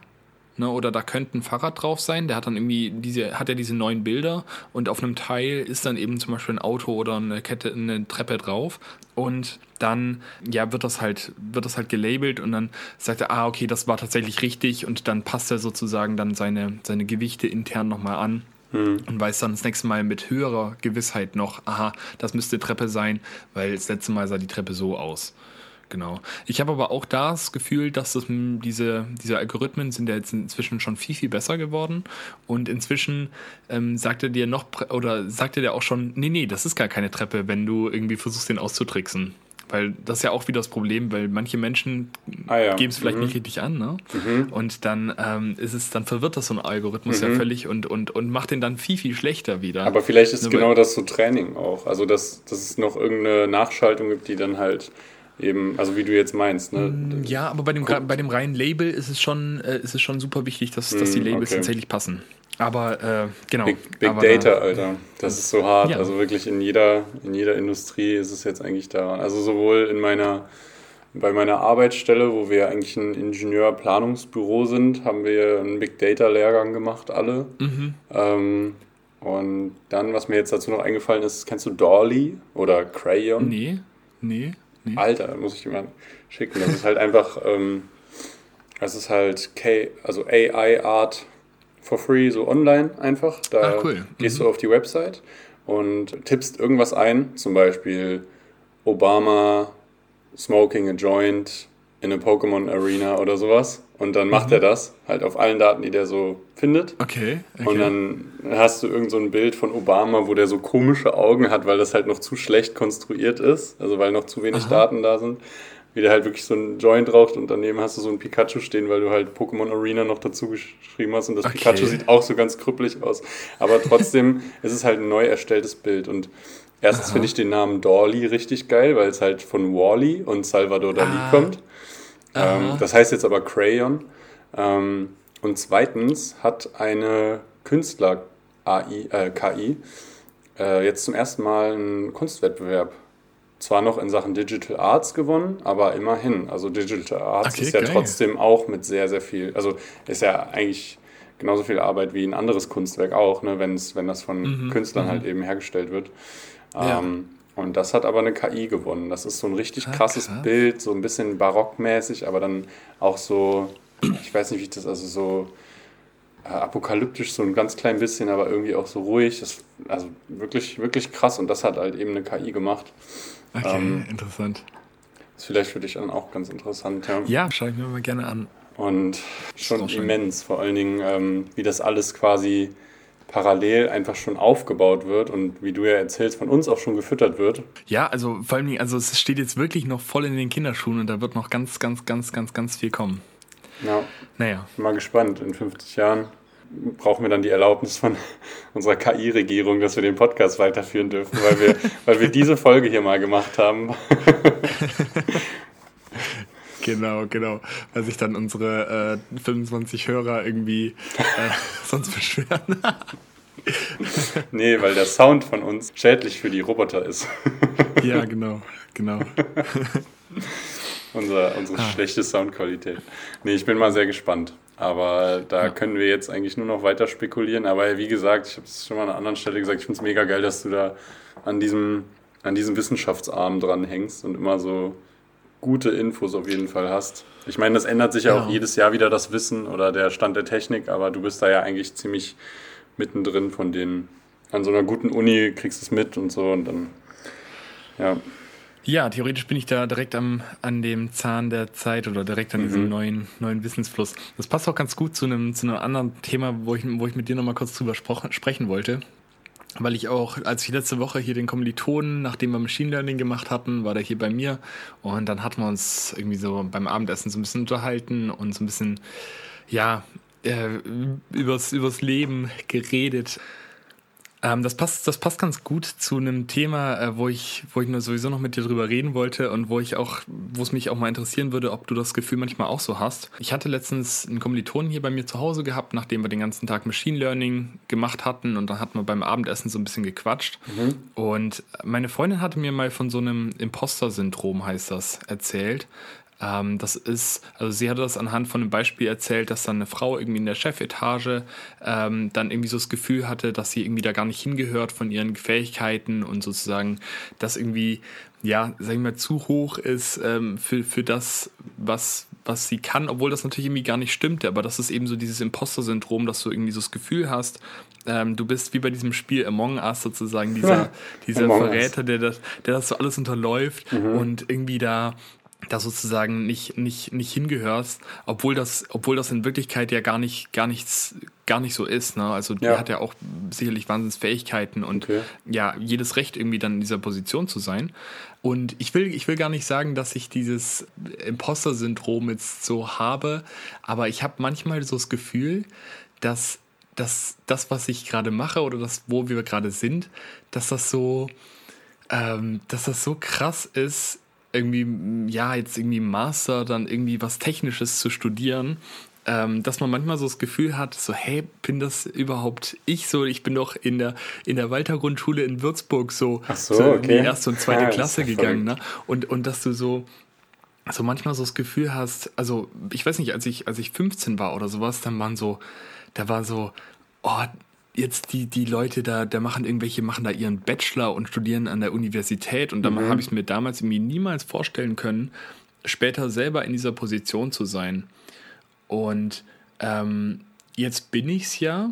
ne, oder da könnte ein Fahrrad drauf sein. Der hat dann irgendwie diese, hat ja diese neuen Bilder und auf einem Teil ist dann eben zum Beispiel ein Auto oder eine Kette, eine Treppe drauf. Und dann, ja, wird das halt, wird das halt gelabelt und dann sagt er, ah, okay, das war tatsächlich richtig und dann passt er sozusagen dann seine, seine Gewichte intern nochmal an. Hm. Und weiß dann das nächste Mal mit höherer Gewissheit noch, aha, das müsste Treppe sein, weil das letzte Mal sah die Treppe so aus. Genau. Ich habe aber auch das Gefühl, dass das, diese, diese Algorithmen sind ja jetzt inzwischen schon viel, viel besser geworden. Und inzwischen ähm, sagt er dir noch, oder sagt er dir auch schon, nee, nee, das ist gar keine Treppe, wenn du irgendwie versuchst, den auszutricksen. Weil das ist ja auch wieder das Problem, weil manche Menschen ah, ja. geben es vielleicht mhm. nicht richtig an, ne? Mhm. Und dann ähm, ist es, dann verwirrt das so ein Algorithmus mhm. ja völlig und, und, und macht den dann viel, viel schlechter wieder. Aber vielleicht ist Nur genau das so Training auch. Also dass, dass es noch irgendeine Nachschaltung gibt, die dann halt eben, also wie du jetzt meinst. Ne? Mm, ja, aber bei dem, bei dem reinen Label ist es schon, äh, ist es schon super wichtig, dass, dass die mm, Labels okay. tatsächlich passen. Aber äh, genau. Big, Big aber, Data, Alter. Das ist so hart. Ja. Also wirklich in jeder, in jeder Industrie ist es jetzt eigentlich da. Also sowohl in meiner, bei meiner Arbeitsstelle, wo wir eigentlich ein Ingenieur-Planungsbüro sind, haben wir einen Big Data-Lehrgang gemacht, alle. Mhm. Ähm, und dann, was mir jetzt dazu noch eingefallen ist, kennst du Dolly oder Crayon? Nee, nee. Nee. Alter, muss ich mal schicken. Das ist halt einfach, ähm, das ist halt K, also AI Art for free, so online einfach. Da ah, cool. gehst mhm. du auf die Website und tippst irgendwas ein, zum Beispiel Obama smoking a joint in a Pokémon Arena oder sowas. Und dann macht mhm. er das halt auf allen Daten, die der so findet. Okay, okay. Und dann hast du irgend so ein Bild von Obama, wo der so komische Augen hat, weil das halt noch zu schlecht konstruiert ist. Also weil noch zu wenig Aha. Daten da sind. Wie der halt wirklich so ein Joint raucht und daneben hast du so ein Pikachu stehen, weil du halt Pokémon Arena noch dazu geschrieben hast. Und das okay. Pikachu sieht auch so ganz krüppelig aus. Aber trotzdem ist es halt ein neu erstelltes Bild. Und erstens finde ich den Namen Dorley richtig geil, weil es halt von Wally und Salvador Dali ah. kommt. Ähm, das heißt jetzt aber Crayon. Ähm, und zweitens hat eine Künstler-AI, äh, äh, jetzt zum ersten Mal einen Kunstwettbewerb zwar noch in Sachen Digital Arts gewonnen, aber immerhin. Also Digital Arts okay, ist ja geil. trotzdem auch mit sehr, sehr viel, also ist ja eigentlich genauso viel Arbeit wie ein anderes Kunstwerk auch, ne, wenn's, wenn das von mhm, Künstlern mhm. halt eben hergestellt wird. Ja. Ähm, und das hat aber eine KI gewonnen. Das ist so ein richtig ah, krasses krass. Bild, so ein bisschen barockmäßig, aber dann auch so, ich weiß nicht, wie ich das, also so äh, apokalyptisch, so ein ganz klein bisschen, aber irgendwie auch so ruhig. Das, also wirklich, wirklich krass. Und das hat halt eben eine KI gemacht. Okay, ähm, interessant. Ist vielleicht für dich dann auch ganz interessant, ja. Ja, schaue ich mir mal gerne an. Und schon immens, vor allen Dingen, ähm, wie das alles quasi parallel einfach schon aufgebaut wird und wie du ja erzählst, von uns auch schon gefüttert wird. Ja, also vor allem, also es steht jetzt wirklich noch voll in den Kinderschuhen und da wird noch ganz, ganz, ganz, ganz, ganz viel kommen. Ja. Naja. Mal gespannt. In 50 Jahren brauchen wir dann die Erlaubnis von unserer KI-Regierung, dass wir den Podcast weiterführen dürfen, weil wir, weil wir diese Folge hier mal gemacht haben. Genau, genau. Weil sich dann unsere äh, 25 Hörer irgendwie äh, sonst beschweren. nee, weil der Sound von uns schädlich für die Roboter ist. ja, genau, genau. Unser, unsere ah. schlechte Soundqualität. Nee, ich bin mal sehr gespannt. Aber da ja. können wir jetzt eigentlich nur noch weiter spekulieren. Aber wie gesagt, ich habe es schon mal an einer anderen Stelle gesagt, ich finde es mega geil, dass du da an diesem, an diesem Wissenschaftsarm dran hängst und immer so gute Infos auf jeden Fall hast. Ich meine, das ändert sich ja, ja auch jedes Jahr wieder das Wissen oder der Stand der Technik, aber du bist da ja eigentlich ziemlich mittendrin von denen. An so einer guten Uni kriegst du es mit und so und dann, ja. Ja, theoretisch bin ich da direkt am, an dem Zahn der Zeit oder direkt an diesem mhm. neuen, neuen Wissensfluss. Das passt auch ganz gut zu einem, zu einem anderen Thema, wo ich, wo ich mit dir nochmal kurz drüber sprechen wollte. Weil ich auch, als ich letzte Woche hier den Kommilitonen, nachdem wir Machine Learning gemacht hatten, war der hier bei mir und dann hatten wir uns irgendwie so beim Abendessen so ein bisschen unterhalten und so ein bisschen, ja, äh, übers, übers Leben geredet. Ähm, das, passt, das passt ganz gut zu einem Thema, äh, wo ich, wo ich nur sowieso noch mit dir drüber reden wollte und wo ich auch, wo es mich auch mal interessieren würde, ob du das Gefühl manchmal auch so hast. Ich hatte letztens einen Kommilitonen hier bei mir zu Hause gehabt, nachdem wir den ganzen Tag Machine Learning gemacht hatten und dann hatten wir beim Abendessen so ein bisschen gequatscht. Mhm. Und meine Freundin hatte mir mal von so einem Imposter-Syndrom, heißt das, erzählt. Ähm, das ist, also sie hatte das anhand von einem Beispiel erzählt, dass dann eine Frau irgendwie in der Chefetage ähm, dann irgendwie so das Gefühl hatte, dass sie irgendwie da gar nicht hingehört von ihren Fähigkeiten und sozusagen das irgendwie, ja, sag ich mal, zu hoch ist ähm, für, für das, was, was sie kann, obwohl das natürlich irgendwie gar nicht stimmte. Aber das ist eben so dieses Imposter-Syndrom, dass du irgendwie so das Gefühl hast, ähm, du bist wie bei diesem Spiel Among Us sozusagen, dieser, dieser Verräter, der das, der das so alles unterläuft mhm. und irgendwie da da sozusagen nicht, nicht, nicht hingehörst, obwohl das, obwohl das in Wirklichkeit ja gar nicht, gar nichts, gar nicht so ist. Ne? Also die ja. hat ja auch sicherlich Wahnsinnsfähigkeiten und okay. ja, jedes Recht irgendwie dann in dieser Position zu sein. Und ich will, ich will gar nicht sagen, dass ich dieses Imposter-Syndrom jetzt so habe, aber ich habe manchmal so das Gefühl, dass, dass das, was ich gerade mache oder das, wo wir gerade sind, dass das so, ähm, dass das so krass ist, irgendwie, ja, jetzt irgendwie Master, dann irgendwie was Technisches zu studieren, ähm, dass man manchmal so das Gefühl hat, so, hey, bin das überhaupt ich so? Ich bin doch in der, in der Walter-Grundschule in Würzburg so, so, so okay. in die erste und zweite ja, Klasse gegangen, ne? Und, und dass du so, so manchmal so das Gefühl hast, also ich weiß nicht, als ich, als ich 15 war oder sowas, dann waren so, da war so, oh, jetzt die, die Leute da, da machen irgendwelche, machen da ihren Bachelor und studieren an der Universität und dann mhm. habe ich es mir damals irgendwie niemals vorstellen können, später selber in dieser Position zu sein. Und ähm, jetzt bin ich es ja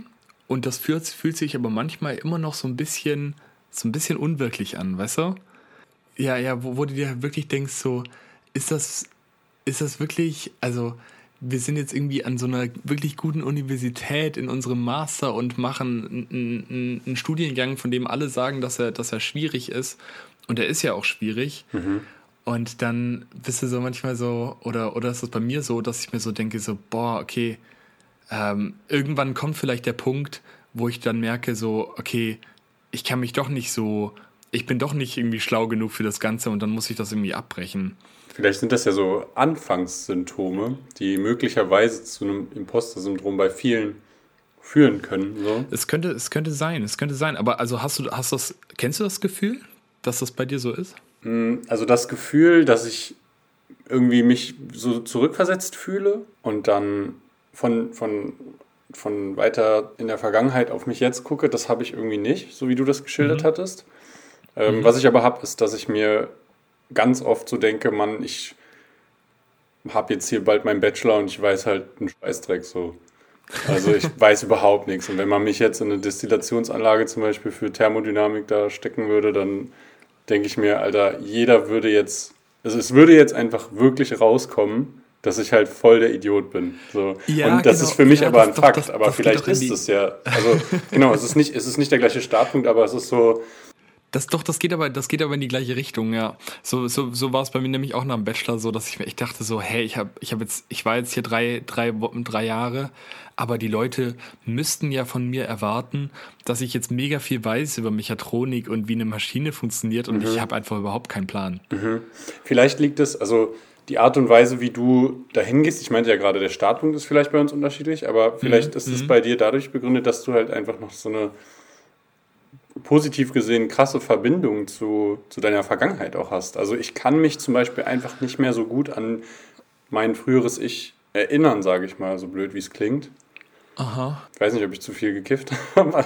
und das fühlt, fühlt sich aber manchmal immer noch so ein bisschen, so ein bisschen unwirklich an, weißt du? Ja, ja, wo, wo du dir wirklich denkst, so, ist das, ist das wirklich, also wir sind jetzt irgendwie an so einer wirklich guten Universität in unserem Master und machen einen, einen Studiengang, von dem alle sagen, dass er, dass er schwierig ist. Und er ist ja auch schwierig. Mhm. Und dann bist du so manchmal so, oder, oder ist es bei mir so, dass ich mir so denke, so, boah, okay, ähm, irgendwann kommt vielleicht der Punkt, wo ich dann merke, so, okay, ich kann mich doch nicht so, ich bin doch nicht irgendwie schlau genug für das Ganze und dann muss ich das irgendwie abbrechen. Vielleicht sind das ja so Anfangssymptome, die möglicherweise zu einem Imposter-Syndrom bei vielen führen können. So. Es könnte, es könnte sein, es könnte sein. Aber also hast du, hast das, kennst du das Gefühl, dass das bei dir so ist? Mm, also das Gefühl, dass ich irgendwie mich so zurückversetzt fühle und dann von, von, von weiter in der Vergangenheit auf mich jetzt gucke, das habe ich irgendwie nicht, so wie du das geschildert mhm. hattest. Ähm, mhm. Was ich aber habe, ist, dass ich mir ganz oft so denke, Mann, ich habe jetzt hier bald meinen Bachelor und ich weiß halt einen Scheißdreck so. Also ich weiß überhaupt nichts. Und wenn man mich jetzt in eine Destillationsanlage zum Beispiel für Thermodynamik da stecken würde, dann denke ich mir, Alter, jeder würde jetzt, also es würde jetzt einfach wirklich rauskommen, dass ich halt voll der Idiot bin. So. Ja, und das genau. ist für mich ja, aber ein Fakt, das, aber vielleicht ist es ja, also genau, es ist nicht, es ist nicht der gleiche Startpunkt, aber es ist so, das doch, das geht aber, das geht aber in die gleiche Richtung, ja. So, so, so war es bei mir nämlich auch nach dem Bachelor so, dass ich mir, ich dachte so, hey, ich habe, ich habe jetzt, ich war jetzt hier drei, drei, drei Jahre, aber die Leute müssten ja von mir erwarten, dass ich jetzt mega viel weiß über Mechatronik und wie eine Maschine funktioniert und mhm. ich habe einfach überhaupt keinen Plan. Mhm. Vielleicht liegt es, also die Art und Weise, wie du dahin gehst, ich meinte ja gerade, der Startpunkt ist vielleicht bei uns unterschiedlich, aber vielleicht mhm. ist es mhm. bei dir dadurch begründet, dass du halt einfach noch so eine positiv gesehen krasse Verbindung zu, zu deiner Vergangenheit auch hast. Also ich kann mich zum Beispiel einfach nicht mehr so gut an mein früheres Ich erinnern, sage ich mal, so blöd wie es klingt. Aha. Ich weiß nicht, ob ich zu viel gekifft habe.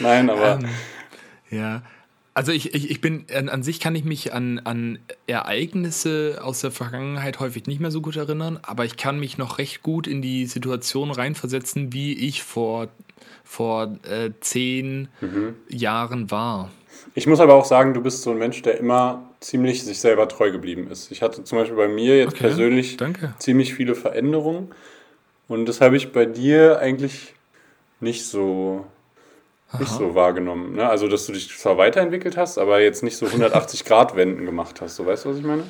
Nein, aber. Um, ähm, ja. Also ich, ich, ich bin, an, an, sich kann ich mich an, an Ereignisse aus der Vergangenheit häufig nicht mehr so gut erinnern, aber ich kann mich noch recht gut in die Situation reinversetzen, wie ich vor, vor äh, zehn mhm. Jahren war. Ich muss aber auch sagen, du bist so ein Mensch, der immer ziemlich sich selber treu geblieben ist. Ich hatte zum Beispiel bei mir jetzt okay, persönlich danke. ziemlich viele Veränderungen und das habe ich bei dir eigentlich nicht so nicht so wahrgenommen. Ne? Also, dass du dich zwar weiterentwickelt hast, aber jetzt nicht so 180-Grad-Wenden gemacht hast. So, weißt du, was ich meine?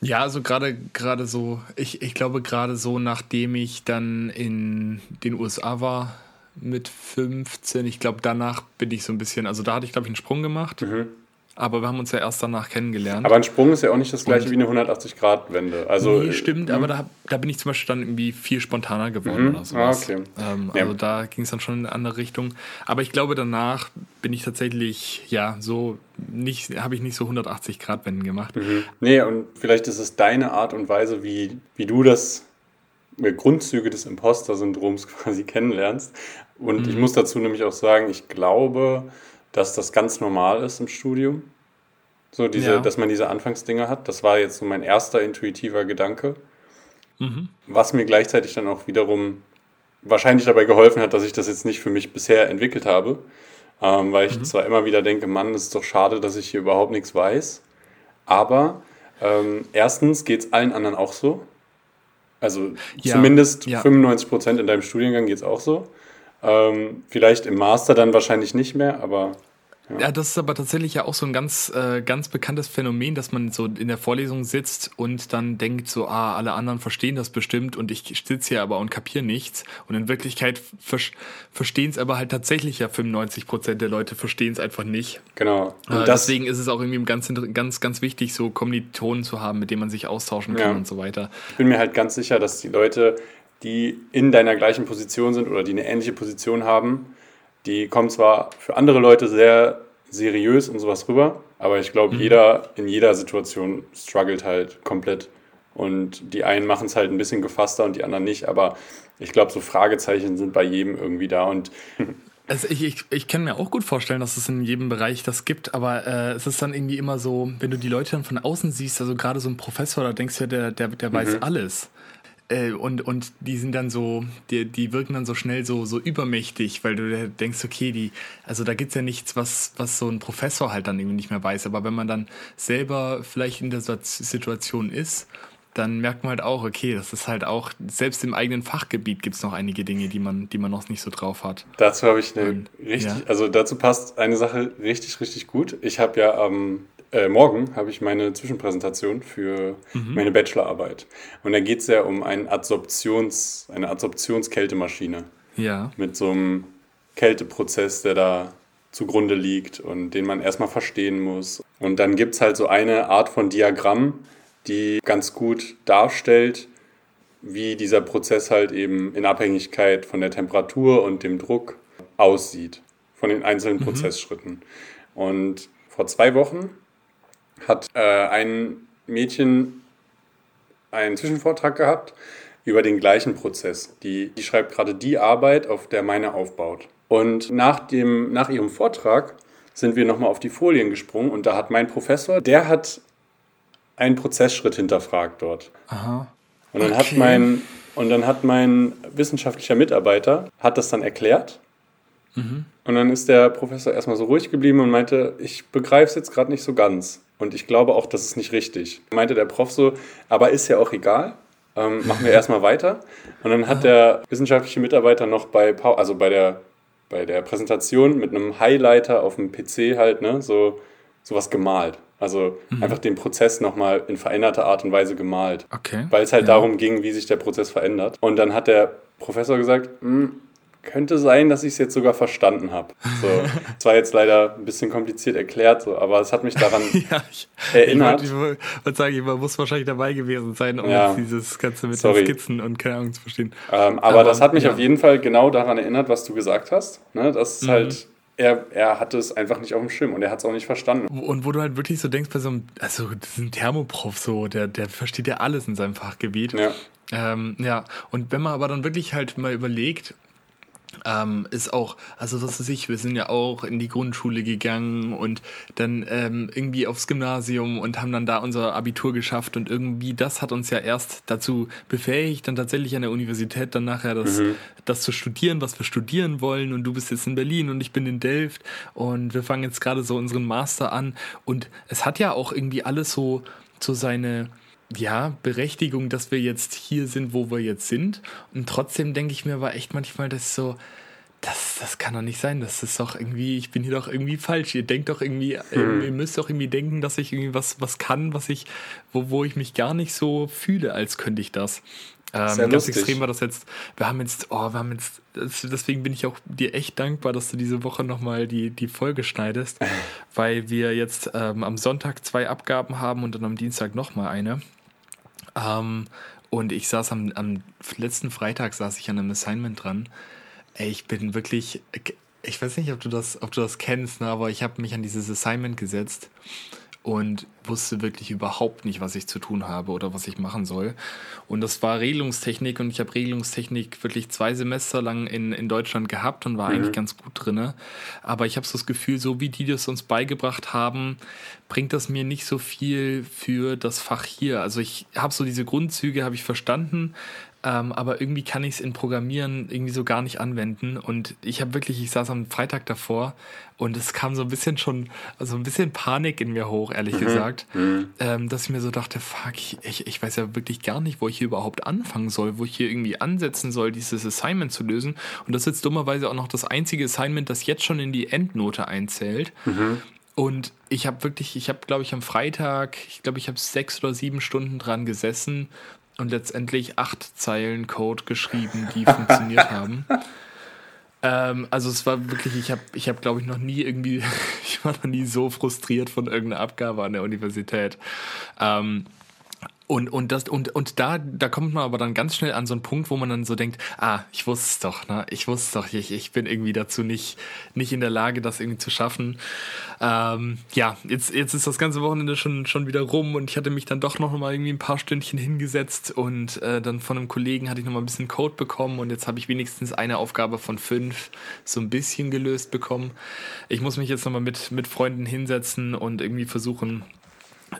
Ja, also gerade gerade so, ich, ich glaube gerade so, nachdem ich dann in den USA war mit 15, ich glaube danach bin ich so ein bisschen, also da hatte ich glaube ich einen Sprung gemacht. Mhm aber wir haben uns ja erst danach kennengelernt. Aber ein Sprung ist ja auch nicht das gleiche und wie eine 180-Grad-Wende. Also, nee, stimmt, äh, aber da, da bin ich zum Beispiel dann irgendwie viel spontaner geworden mhm. oder sowas. Ah, okay. Ähm, ja. Also da ging es dann schon in eine andere Richtung. Aber ich glaube, danach bin ich tatsächlich, ja, so nicht, habe ich nicht so 180-Grad-Wenden gemacht. Mhm. Nee, und vielleicht ist es deine Art und Weise, wie, wie du das äh, Grundzüge des Imposter-Syndroms quasi kennenlernst. Und mhm. ich muss dazu nämlich auch sagen, ich glaube, dass das ganz normal ist im Studium. So diese, ja. dass man diese Anfangsdinge hat. Das war jetzt so mein erster intuitiver Gedanke. Mhm. Was mir gleichzeitig dann auch wiederum wahrscheinlich dabei geholfen hat, dass ich das jetzt nicht für mich bisher entwickelt habe. Ähm, weil ich mhm. zwar immer wieder denke, Mann, es ist doch schade, dass ich hier überhaupt nichts weiß. Aber ähm, erstens geht es allen anderen auch so. Also ja, zumindest ja. 95 Prozent in deinem Studiengang geht es auch so. Ähm, vielleicht im Master dann wahrscheinlich nicht mehr, aber. Ja. ja. das ist aber tatsächlich ja auch so ein ganz, äh, ganz bekanntes Phänomen, dass man so in der Vorlesung sitzt und dann denkt so, ah, alle anderen verstehen das bestimmt und ich sitze hier aber und kapiere nichts. Und in Wirklichkeit ver verstehen es aber halt tatsächlich ja 95 Prozent der Leute verstehen es einfach nicht. Genau. Äh, deswegen ist es auch irgendwie ganz, ganz, ganz wichtig, so Kommilitonen zu haben, mit denen man sich austauschen kann ja. und so weiter. Ich bin mir halt ganz sicher, dass die Leute die in deiner gleichen Position sind oder die eine ähnliche Position haben. Die kommen zwar für andere Leute sehr seriös und sowas rüber, aber ich glaube, mhm. jeder in jeder Situation struggelt halt komplett. Und die einen machen es halt ein bisschen gefasster und die anderen nicht, aber ich glaube, so Fragezeichen sind bei jedem irgendwie da und Also ich, ich, ich kann mir auch gut vorstellen, dass es in jedem Bereich das gibt, aber äh, es ist dann irgendwie immer so, wenn du die Leute dann von außen siehst, also gerade so ein Professor, da denkst du ja, der, der, der weiß mhm. alles. Äh, und, und die sind dann so, die, die wirken dann so schnell so, so übermächtig, weil du denkst, okay, die, also da gibt's ja nichts, was, was so ein Professor halt dann irgendwie nicht mehr weiß. Aber wenn man dann selber vielleicht in der Situation ist, dann merkt man halt auch, okay, das ist halt auch, selbst im eigenen Fachgebiet gibt's noch einige Dinge, die man, die man noch nicht so drauf hat. Dazu habe ich eine und, richtig, ja. also dazu passt eine Sache richtig, richtig gut. Ich habe ja am ähm, äh, morgen habe ich meine Zwischenpräsentation für mhm. meine Bachelorarbeit. Und da geht es ja um ein Adsorptions, eine Adsorptionskältemaschine. Ja. Mit so einem Kälteprozess, der da zugrunde liegt und den man erstmal verstehen muss. Und dann gibt es halt so eine Art von Diagramm, die ganz gut darstellt, wie dieser Prozess halt eben in Abhängigkeit von der Temperatur und dem Druck aussieht, von den einzelnen mhm. Prozessschritten. Und vor zwei Wochen hat äh, ein Mädchen einen Zwischenvortrag gehabt über den gleichen Prozess. Die, die schreibt gerade die Arbeit, auf der meine aufbaut. Und nach, dem, nach ihrem Vortrag sind wir nochmal auf die Folien gesprungen und da hat mein Professor, der hat einen Prozessschritt hinterfragt dort. Aha. Und dann okay. hat mein und dann hat mein wissenschaftlicher Mitarbeiter hat das dann erklärt. Mhm. Und dann ist der Professor erstmal so ruhig geblieben und meinte, ich begreife es jetzt gerade nicht so ganz. Und ich glaube auch, das ist nicht richtig. Meinte der Prof so, aber ist ja auch egal. Ähm, machen wir erstmal weiter. Und dann hat der wissenschaftliche Mitarbeiter noch bei, also bei der, bei der Präsentation mit einem Highlighter auf dem PC halt, ne, so sowas gemalt. Also mhm. einfach den Prozess nochmal in veränderter Art und Weise gemalt. Okay. Weil es halt ja. darum ging, wie sich der Prozess verändert. Und dann hat der Professor gesagt, hm, könnte sein, dass ich es jetzt sogar verstanden habe. So, es war jetzt leider ein bisschen kompliziert erklärt, so, aber es hat mich daran ja, ich, erinnert. Ich wollte wollt sagen, man muss wahrscheinlich dabei gewesen sein, um ja, dieses Ganze mit sorry. den Skizzen und keine Ahnung zu verstehen. Ähm, aber, aber, das hat mich ja. auf jeden Fall genau daran erinnert, was du gesagt hast. Ne? Dass mhm. halt er, er hatte es einfach nicht auf dem Schirm und er hat es auch nicht verstanden. Und wo du halt wirklich so denkst, bei so einem, also das ist ein Thermoprof so, der, der versteht ja alles in seinem Fachgebiet. Ja. Ähm, ja, und wenn man aber dann wirklich halt mal überlegt, ähm, ist auch, also was weiß ich, wir sind ja auch in die Grundschule gegangen und dann ähm, irgendwie aufs Gymnasium und haben dann da unser Abitur geschafft und irgendwie das hat uns ja erst dazu befähigt, dann tatsächlich an der Universität dann nachher das, mhm. das zu studieren, was wir studieren wollen. Und du bist jetzt in Berlin und ich bin in Delft. Und wir fangen jetzt gerade so unseren Master an. Und es hat ja auch irgendwie alles so, so seine, ja, Berechtigung, dass wir jetzt hier sind, wo wir jetzt sind. Und trotzdem denke ich mir aber echt manchmal, dass so, das, das kann doch nicht sein. Das ist doch irgendwie, ich bin hier doch irgendwie falsch. Ihr denkt doch irgendwie, hm. ihr müsst doch irgendwie denken, dass ich irgendwie was, was kann, was ich, wo, wo ich mich gar nicht so fühle, als könnte ich das. Ähm, Sehr ganz extrem war das jetzt. Wir haben jetzt, oh, wir haben jetzt, deswegen bin ich auch dir echt dankbar, dass du diese Woche nochmal die, die Folge schneidest, weil wir jetzt ähm, am Sonntag zwei Abgaben haben und dann am Dienstag nochmal eine. Ähm, und ich saß am, am letzten Freitag saß ich an einem Assignment dran. Ich bin wirklich, ich weiß nicht, ob du das, ob du das kennst, ne, aber ich habe mich an dieses Assignment gesetzt und wusste wirklich überhaupt nicht, was ich zu tun habe oder was ich machen soll. Und das war Regelungstechnik und ich habe Regelungstechnik wirklich zwei Semester lang in, in Deutschland gehabt und war mhm. eigentlich ganz gut drin. Aber ich habe so das Gefühl, so wie die das uns beigebracht haben, bringt das mir nicht so viel für das Fach hier. Also ich habe so diese Grundzüge, habe ich verstanden, ähm, aber irgendwie kann ich es in Programmieren irgendwie so gar nicht anwenden. Und ich habe wirklich, ich saß am Freitag davor und es kam so ein bisschen schon, also ein bisschen Panik in mir hoch, ehrlich mhm. gesagt, mhm. Ähm, dass ich mir so dachte, fuck, ich, ich weiß ja wirklich gar nicht, wo ich hier überhaupt anfangen soll, wo ich hier irgendwie ansetzen soll, dieses Assignment zu lösen. Und das ist jetzt dummerweise auch noch das einzige Assignment, das jetzt schon in die Endnote einzählt. Mhm. Und ich habe wirklich, ich habe, glaube ich, am Freitag, ich glaube, ich habe sechs oder sieben Stunden dran gesessen und letztendlich acht Zeilen Code geschrieben, die funktioniert haben. Ähm, also es war wirklich, ich habe, ich habe, glaube ich, noch nie irgendwie, ich war noch nie so frustriert von irgendeiner Abgabe an der Universität. Ähm, und, und, das, und, und da, da kommt man aber dann ganz schnell an so einen Punkt, wo man dann so denkt, ah, ich wusste es doch, ne? Ich wusste es doch, ich, ich bin irgendwie dazu nicht, nicht in der Lage, das irgendwie zu schaffen. Ähm, ja, jetzt, jetzt ist das ganze Wochenende schon, schon wieder rum und ich hatte mich dann doch noch mal irgendwie ein paar Stündchen hingesetzt und äh, dann von einem Kollegen hatte ich noch mal ein bisschen Code bekommen und jetzt habe ich wenigstens eine Aufgabe von fünf so ein bisschen gelöst bekommen. Ich muss mich jetzt noch mal mit, mit Freunden hinsetzen und irgendwie versuchen,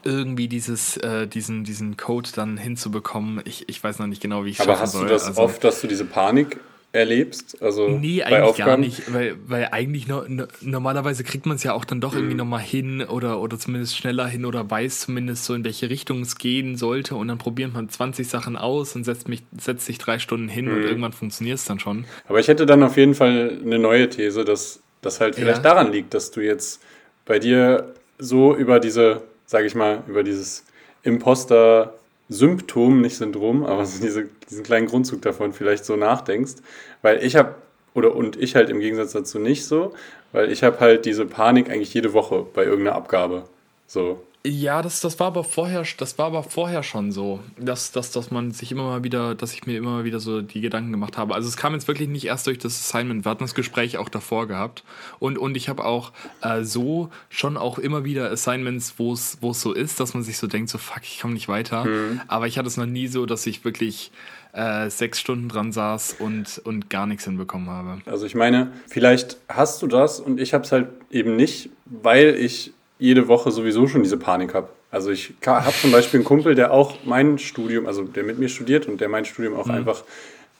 irgendwie dieses, äh, diesen, diesen Code dann hinzubekommen. Ich, ich weiß noch nicht genau, wie ich es Aber hast soll. du das also, oft, dass du diese Panik erlebst? Also nee, eigentlich gar nicht, weil, weil eigentlich no, no, normalerweise kriegt man es ja auch dann doch mhm. irgendwie nochmal hin oder, oder zumindest schneller hin oder weiß zumindest so, in welche Richtung es gehen sollte und dann probiert man 20 Sachen aus und setzt, mich, setzt sich drei Stunden hin mhm. und irgendwann funktioniert es dann schon. Aber ich hätte dann auf jeden Fall eine neue These, dass das halt vielleicht ja. daran liegt, dass du jetzt bei dir so über diese sage ich mal, über dieses Imposter-Symptom, nicht Syndrom, aber so diese, diesen kleinen Grundzug davon vielleicht so nachdenkst. Weil ich habe, oder und ich halt im Gegensatz dazu nicht so, weil ich habe halt diese Panik eigentlich jede Woche bei irgendeiner Abgabe. So. Ja, das, das war aber vorher, das war aber vorher schon so, dass, dass, dass man sich immer mal wieder, dass ich mir immer mal wieder so die Gedanken gemacht habe. Also es kam jetzt wirklich nicht erst durch das Assignment, wir hatten das Gespräch auch davor gehabt. Und, und ich habe auch äh, so schon auch immer wieder Assignments, wo es so ist, dass man sich so denkt, so fuck, ich komme nicht weiter. Mhm. Aber ich hatte es noch nie so, dass ich wirklich äh, sechs Stunden dran saß und, und gar nichts hinbekommen habe. Also ich meine, vielleicht hast du das und ich habe es halt eben nicht, weil ich jede Woche sowieso schon diese Panik habe. Also ich habe zum Beispiel einen Kumpel, der auch mein Studium, also der mit mir studiert und der mein Studium auch mhm. einfach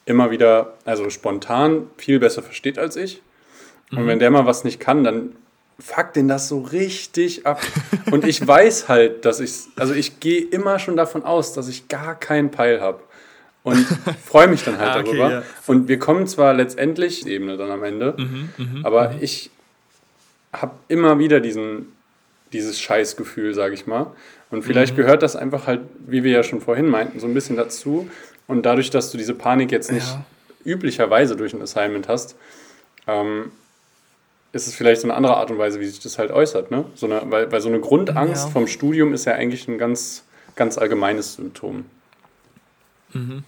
immer wieder, also spontan viel besser versteht als ich. Und mhm. wenn der mal was nicht kann, dann fuckt den das so richtig ab. Und ich weiß halt, dass ich, also ich gehe immer schon davon aus, dass ich gar keinen Peil habe. Und freue mich dann halt ah, okay, darüber. Ja. Und wir kommen zwar letztendlich Ebene dann am Ende, mhm, mh, aber mh. ich habe immer wieder diesen dieses Scheißgefühl, sage ich mal. Und vielleicht mhm. gehört das einfach halt, wie wir ja schon vorhin meinten, so ein bisschen dazu. Und dadurch, dass du diese Panik jetzt nicht ja. üblicherweise durch ein Assignment hast, ähm, ist es vielleicht so eine andere Art und Weise, wie sich das halt äußert. Ne? So eine, weil, weil so eine Grundangst ja. vom Studium ist ja eigentlich ein ganz, ganz allgemeines Symptom. Mhm.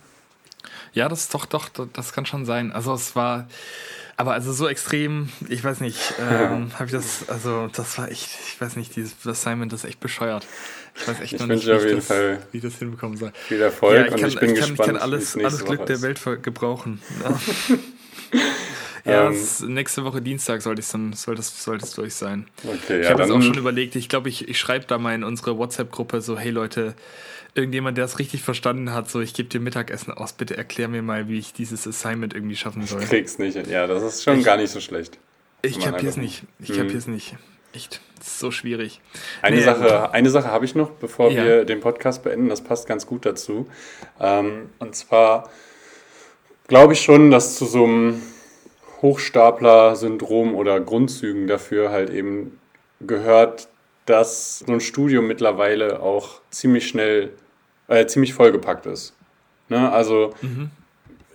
Ja, das ist doch, doch, das kann schon sein. Also es war, Aber also so extrem, ich weiß nicht, ähm, habe ich das, also das war echt, ich weiß nicht, dieses Assignment ist echt bescheuert. Ich weiß echt ich noch nicht, wie, ich das, wie ich das hinbekommen soll. Viel Erfolg ja, ich kann, und ich bin ich kann, gespannt. Ich kann alles, alles Glück der Welt gebrauchen. Ja. Ähm, nächste Woche Dienstag sollte, dann, soll, das, soll das durch sein. Okay, ich ja, habe es auch schon überlegt. Ich glaube, ich, ich schreibe da mal in unsere WhatsApp-Gruppe so: Hey Leute, irgendjemand, der es richtig verstanden hat, so: Ich gebe dir Mittagessen aus, bitte erklär mir mal, wie ich dieses Assignment irgendwie schaffen soll. Ich krieg's nicht. Ja, das ist schon ich, gar nicht so schlecht. Ich kapier's nicht. Ich mhm. kapier's nicht. Echt, das ist so schwierig. Eine nee, Sache, eine Sache habe ich noch, bevor ja. wir den Podcast beenden, das passt ganz gut dazu. Ähm, und zwar glaube ich schon, dass zu so einem Hochstapler-Syndrom oder Grundzügen dafür halt eben gehört, dass so ein Studium mittlerweile auch ziemlich schnell, äh, ziemlich vollgepackt ist. Ne? Also, mhm.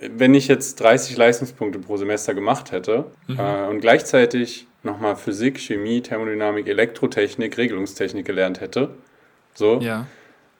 wenn ich jetzt 30 Leistungspunkte pro Semester gemacht hätte mhm. äh, und gleichzeitig nochmal Physik, Chemie, Thermodynamik, Elektrotechnik, Regelungstechnik gelernt hätte, so, ja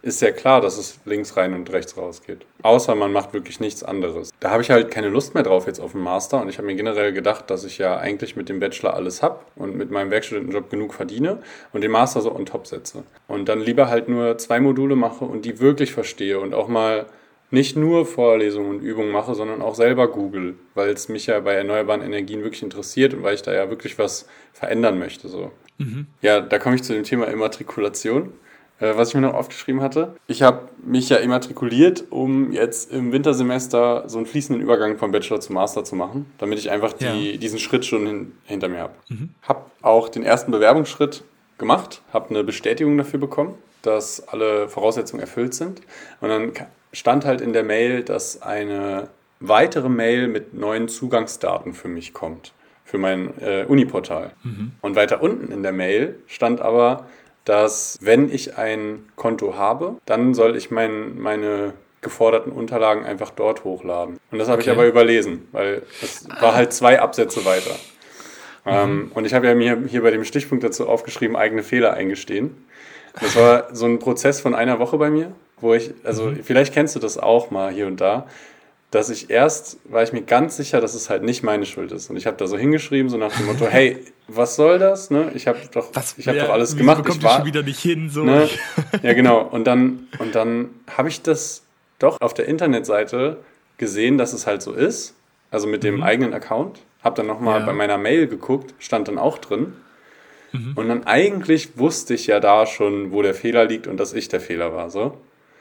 ist ja klar, dass es links rein und rechts raus geht. Außer man macht wirklich nichts anderes. Da habe ich halt keine Lust mehr drauf jetzt auf den Master und ich habe mir generell gedacht, dass ich ja eigentlich mit dem Bachelor alles habe und mit meinem Werkstudentenjob genug verdiene und den Master so on top setze. Und dann lieber halt nur zwei Module mache und die wirklich verstehe und auch mal nicht nur Vorlesungen und Übungen mache, sondern auch selber google, weil es mich ja bei erneuerbaren Energien wirklich interessiert und weil ich da ja wirklich was verändern möchte. So. Mhm. Ja, da komme ich zu dem Thema Immatrikulation. Äh, was ich mir noch aufgeschrieben hatte. Ich habe mich ja immatrikuliert, um jetzt im Wintersemester so einen fließenden Übergang vom Bachelor zum Master zu machen, damit ich einfach die, ja. diesen Schritt schon hin, hinter mir habe. Mhm. Habe auch den ersten Bewerbungsschritt gemacht, habe eine Bestätigung dafür bekommen, dass alle Voraussetzungen erfüllt sind. Und dann stand halt in der Mail, dass eine weitere Mail mit neuen Zugangsdaten für mich kommt, für mein äh, Uniportal. Mhm. Und weiter unten in der Mail stand aber, dass wenn ich ein Konto habe, dann soll ich mein, meine geforderten Unterlagen einfach dort hochladen. Und das habe okay. ich aber überlesen, weil es war halt zwei Absätze weiter. Mhm. Ähm, und ich habe ja mir hier bei dem Stichpunkt dazu aufgeschrieben, eigene Fehler eingestehen. Das war so ein Prozess von einer Woche bei mir, wo ich, also mhm. vielleicht kennst du das auch mal hier und da, dass ich erst, war ich mir ganz sicher, dass es halt nicht meine Schuld ist. Und ich habe da so hingeschrieben, so nach dem Motto, hey, was soll das? Ne? Ich habe doch, was, ich hab ja, doch alles gemacht. Ich war schon wieder nicht hin. So. Ne? Ja, genau. Und dann, und dann habe ich das doch auf der Internetseite gesehen, dass es halt so ist. Also mit dem mhm. eigenen Account. Habe dann nochmal ja. bei meiner Mail geguckt, stand dann auch drin. Mhm. Und dann eigentlich wusste ich ja da schon, wo der Fehler liegt und dass ich der Fehler war. So.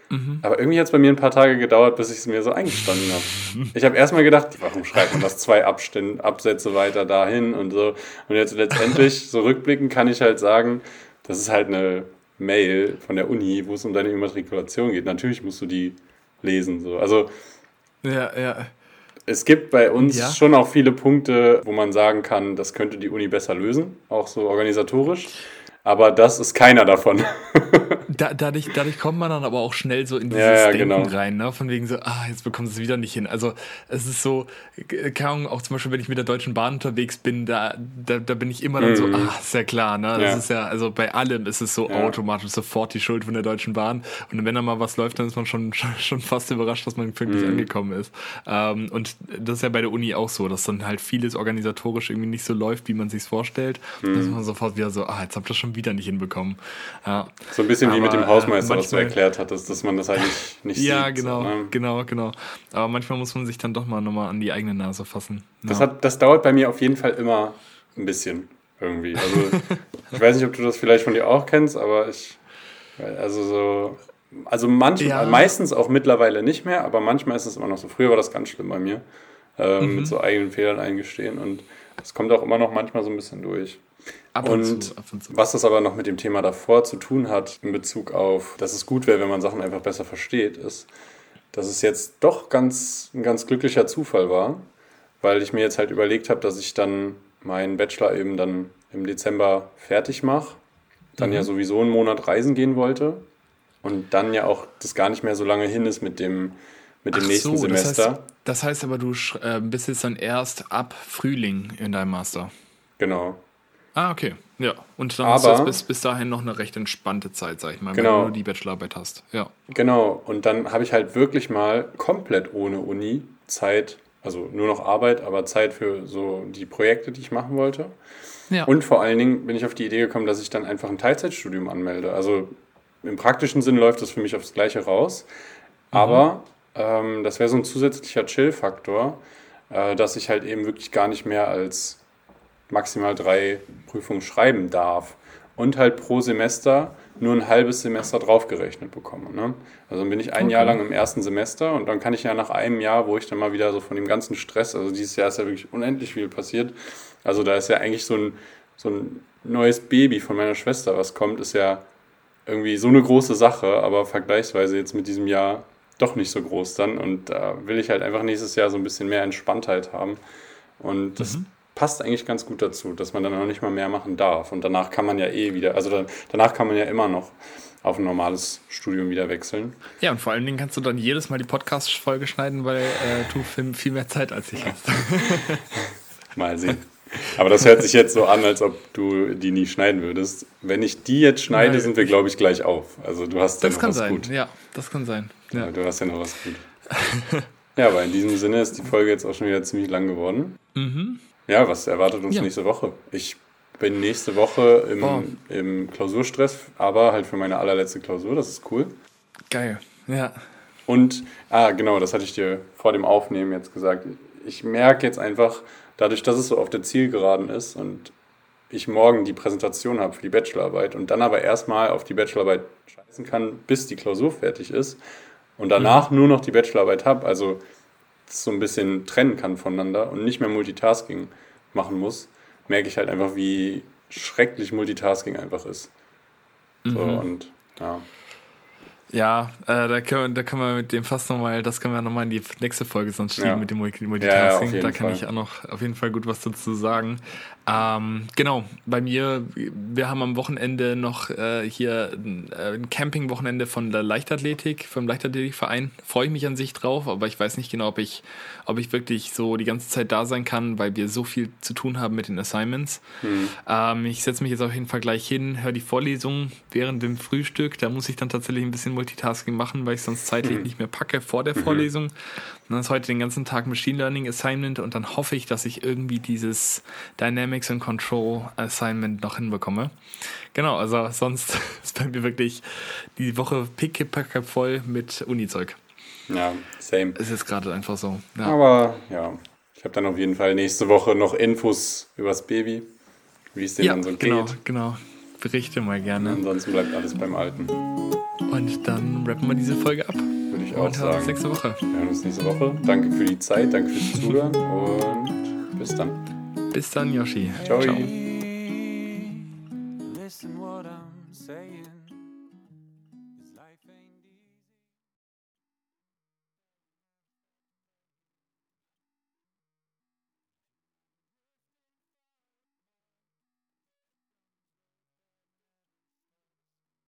Mhm. Aber irgendwie hat es bei mir ein paar Tage gedauert, bis ich es mir so eingestanden habe. Ich habe erstmal gedacht, warum schreibt man das zwei Abstände, Absätze weiter dahin und so. Und jetzt letztendlich, so rückblickend, kann ich halt sagen, das ist halt eine Mail von der Uni, wo es um deine Immatrikulation geht. Natürlich musst du die lesen. So. Also, ja, ja. Es gibt bei uns ja. schon auch viele Punkte, wo man sagen kann, das könnte die Uni besser lösen, auch so organisatorisch. Aber das ist keiner davon. da, dadurch, dadurch kommt man dann aber auch schnell so in dieses ja, ja, Denken genau. rein, ne? Von wegen so, ah, jetzt bekommen sie es wieder nicht hin. Also es ist so, keine Ahnung, auch zum Beispiel, wenn ich mit der Deutschen Bahn unterwegs bin, da, da, da bin ich immer dann mhm. so, ah, ist ja klar, ne? Das ja. ist ja, also bei allem ist es so automatisch sofort die Schuld von der Deutschen Bahn. Und wenn da mal was läuft, dann ist man schon, schon fast überrascht, dass man pünktlich mhm. angekommen ist. Ähm, und das ist ja bei der Uni auch so, dass dann halt vieles organisatorisch irgendwie nicht so läuft, wie man sich vorstellt. Mhm. Dass man sofort wieder so, ah, jetzt habt ihr schon wieder nicht hinbekommen. Ja. So ein bisschen Aber, wie mit dem Hausmeister, manchmal, was du erklärt hattest, dass man das eigentlich nicht sieht. Ja, genau, ne? genau, genau. Aber manchmal muss man sich dann doch mal nochmal an die eigene Nase fassen. Ja. Das, hat, das dauert bei mir auf jeden Fall immer ein bisschen irgendwie. Also ich weiß nicht, ob du das vielleicht von dir auch kennst, aber ich, also so, also manchmal, ja. meistens auch mittlerweile nicht mehr, aber manchmal ist es immer noch so. Früher war das ganz schlimm bei mir, äh, mhm. mit so eigenen Fehlern eingestehen und es kommt auch immer noch manchmal so ein bisschen durch. Ab und, und, zu, ab und zu. was das aber noch mit dem Thema davor zu tun hat, in Bezug auf, dass es gut wäre, wenn man Sachen einfach besser versteht, ist, dass es jetzt doch ganz, ein ganz glücklicher Zufall war, weil ich mir jetzt halt überlegt habe, dass ich dann meinen Bachelor eben dann im Dezember fertig mache, dann mhm. ja sowieso einen Monat reisen gehen wollte und dann ja auch das gar nicht mehr so lange hin ist mit dem, mit dem Ach nächsten so, Semester. Das heißt, das heißt aber, du äh, bist jetzt dann erst ab Frühling in deinem Master. Genau. Ah, okay. Ja. Und dann Aber, ist das bis, bis dahin noch eine recht entspannte Zeit, sag ich mal, genau, wenn du nur die Bachelorarbeit hast. Ja. Genau. Und dann habe ich halt wirklich mal komplett ohne Uni Zeit, also nur noch Arbeit, aber Zeit für so die Projekte, die ich machen wollte. Ja. Und vor allen Dingen bin ich auf die Idee gekommen, dass ich dann einfach ein Teilzeitstudium anmelde. Also im praktischen Sinn läuft das für mich aufs Gleiche raus. Mhm. Aber ähm, das wäre so ein zusätzlicher Chill-Faktor, äh, dass ich halt eben wirklich gar nicht mehr als maximal drei Prüfungen schreiben darf. Und halt pro Semester nur ein halbes Semester draufgerechnet bekomme. Ne? Also bin ich ein okay. Jahr lang im ersten Semester und dann kann ich ja nach einem Jahr, wo ich dann mal wieder so von dem ganzen Stress, also dieses Jahr ist ja wirklich unendlich viel passiert. Also da ist ja eigentlich so ein, so ein neues Baby von meiner Schwester, was kommt, ist ja irgendwie so eine große Sache, aber vergleichsweise jetzt mit diesem Jahr doch nicht so groß dann. Und da will ich halt einfach nächstes Jahr so ein bisschen mehr Entspanntheit haben. Und das mhm. passt eigentlich ganz gut dazu, dass man dann auch nicht mal mehr machen darf. Und danach kann man ja eh wieder, also dann, danach kann man ja immer noch auf ein normales Studium wieder wechseln. Ja, und vor allen Dingen kannst du dann jedes Mal die Podcast-Folge schneiden, weil äh, du viel mehr Zeit als ich hast. mal sehen. Aber das hört sich jetzt so an, als ob du die nie schneiden würdest. Wenn ich die jetzt schneide, Nein. sind wir, glaube ich, gleich auf. Also du hast ja das noch was sein. gut. Ja, das kann sein. Ja. du hast ja noch was gut. ja, aber in diesem Sinne ist die Folge jetzt auch schon wieder ziemlich lang geworden. Mhm. Ja, was erwartet uns ja. nächste Woche? Ich bin nächste Woche im, oh. im Klausurstress, aber halt für meine allerletzte Klausur. Das ist cool. Geil, ja. Und, ah, genau, das hatte ich dir vor dem Aufnehmen jetzt gesagt. Ich merke jetzt einfach, dadurch, dass es so auf der Zielgeraden ist und ich morgen die Präsentation habe für die Bachelorarbeit und dann aber erstmal auf die Bachelorarbeit scheißen kann, bis die Klausur fertig ist und danach mhm. nur noch die Bachelorarbeit habe, also so ein bisschen trennen kann voneinander und nicht mehr Multitasking machen muss, merke ich halt einfach, wie schrecklich Multitasking einfach ist. So mhm. und ja. Ja, äh, da, können wir, da können wir mit dem fast nochmal, das können wir nochmal in die nächste Folge sonst schieben ja. mit dem Multitasking. Ja, da kann Fall. ich auch noch auf jeden Fall gut was dazu sagen. Ähm, genau, bei mir, wir haben am Wochenende noch äh, hier äh, ein Camping-Wochenende von der Leichtathletik, vom Leichtathletikverein. Freue ich mich an sich drauf, aber ich weiß nicht genau, ob ich, ob ich wirklich so die ganze Zeit da sein kann, weil wir so viel zu tun haben mit den Assignments. Mhm. Ähm, ich setze mich jetzt auf jeden Fall gleich hin, höre die Vorlesung während dem Frühstück. Da muss ich dann tatsächlich ein bisschen Multitasking machen, weil ich sonst zeitlich mhm. nicht mehr packe vor der mhm. Vorlesung. Und dann ist heute den ganzen Tag Machine Learning Assignment und dann hoffe ich, dass ich irgendwie dieses Dynamics and Control Assignment noch hinbekomme. Genau, also sonst ist bei mir wirklich die Woche pickepacke voll mit Uni-Zeug. Ja, same. Es ist gerade einfach so. Ja. Aber ja, ich habe dann auf jeden Fall nächste Woche noch Infos übers Baby, wie es dem ja, dann so genau, geht. Genau, genau. Berichte mal gerne. Und ansonsten bleibt alles beim Alten. Und dann rappen wir diese Folge ab ich auch und sagen. uns nächste Woche. Wir hören uns nächste Woche. Danke für die Zeit, danke fürs Zuhören und bis dann. Bis dann, Yoshi. Ciao. Ciao.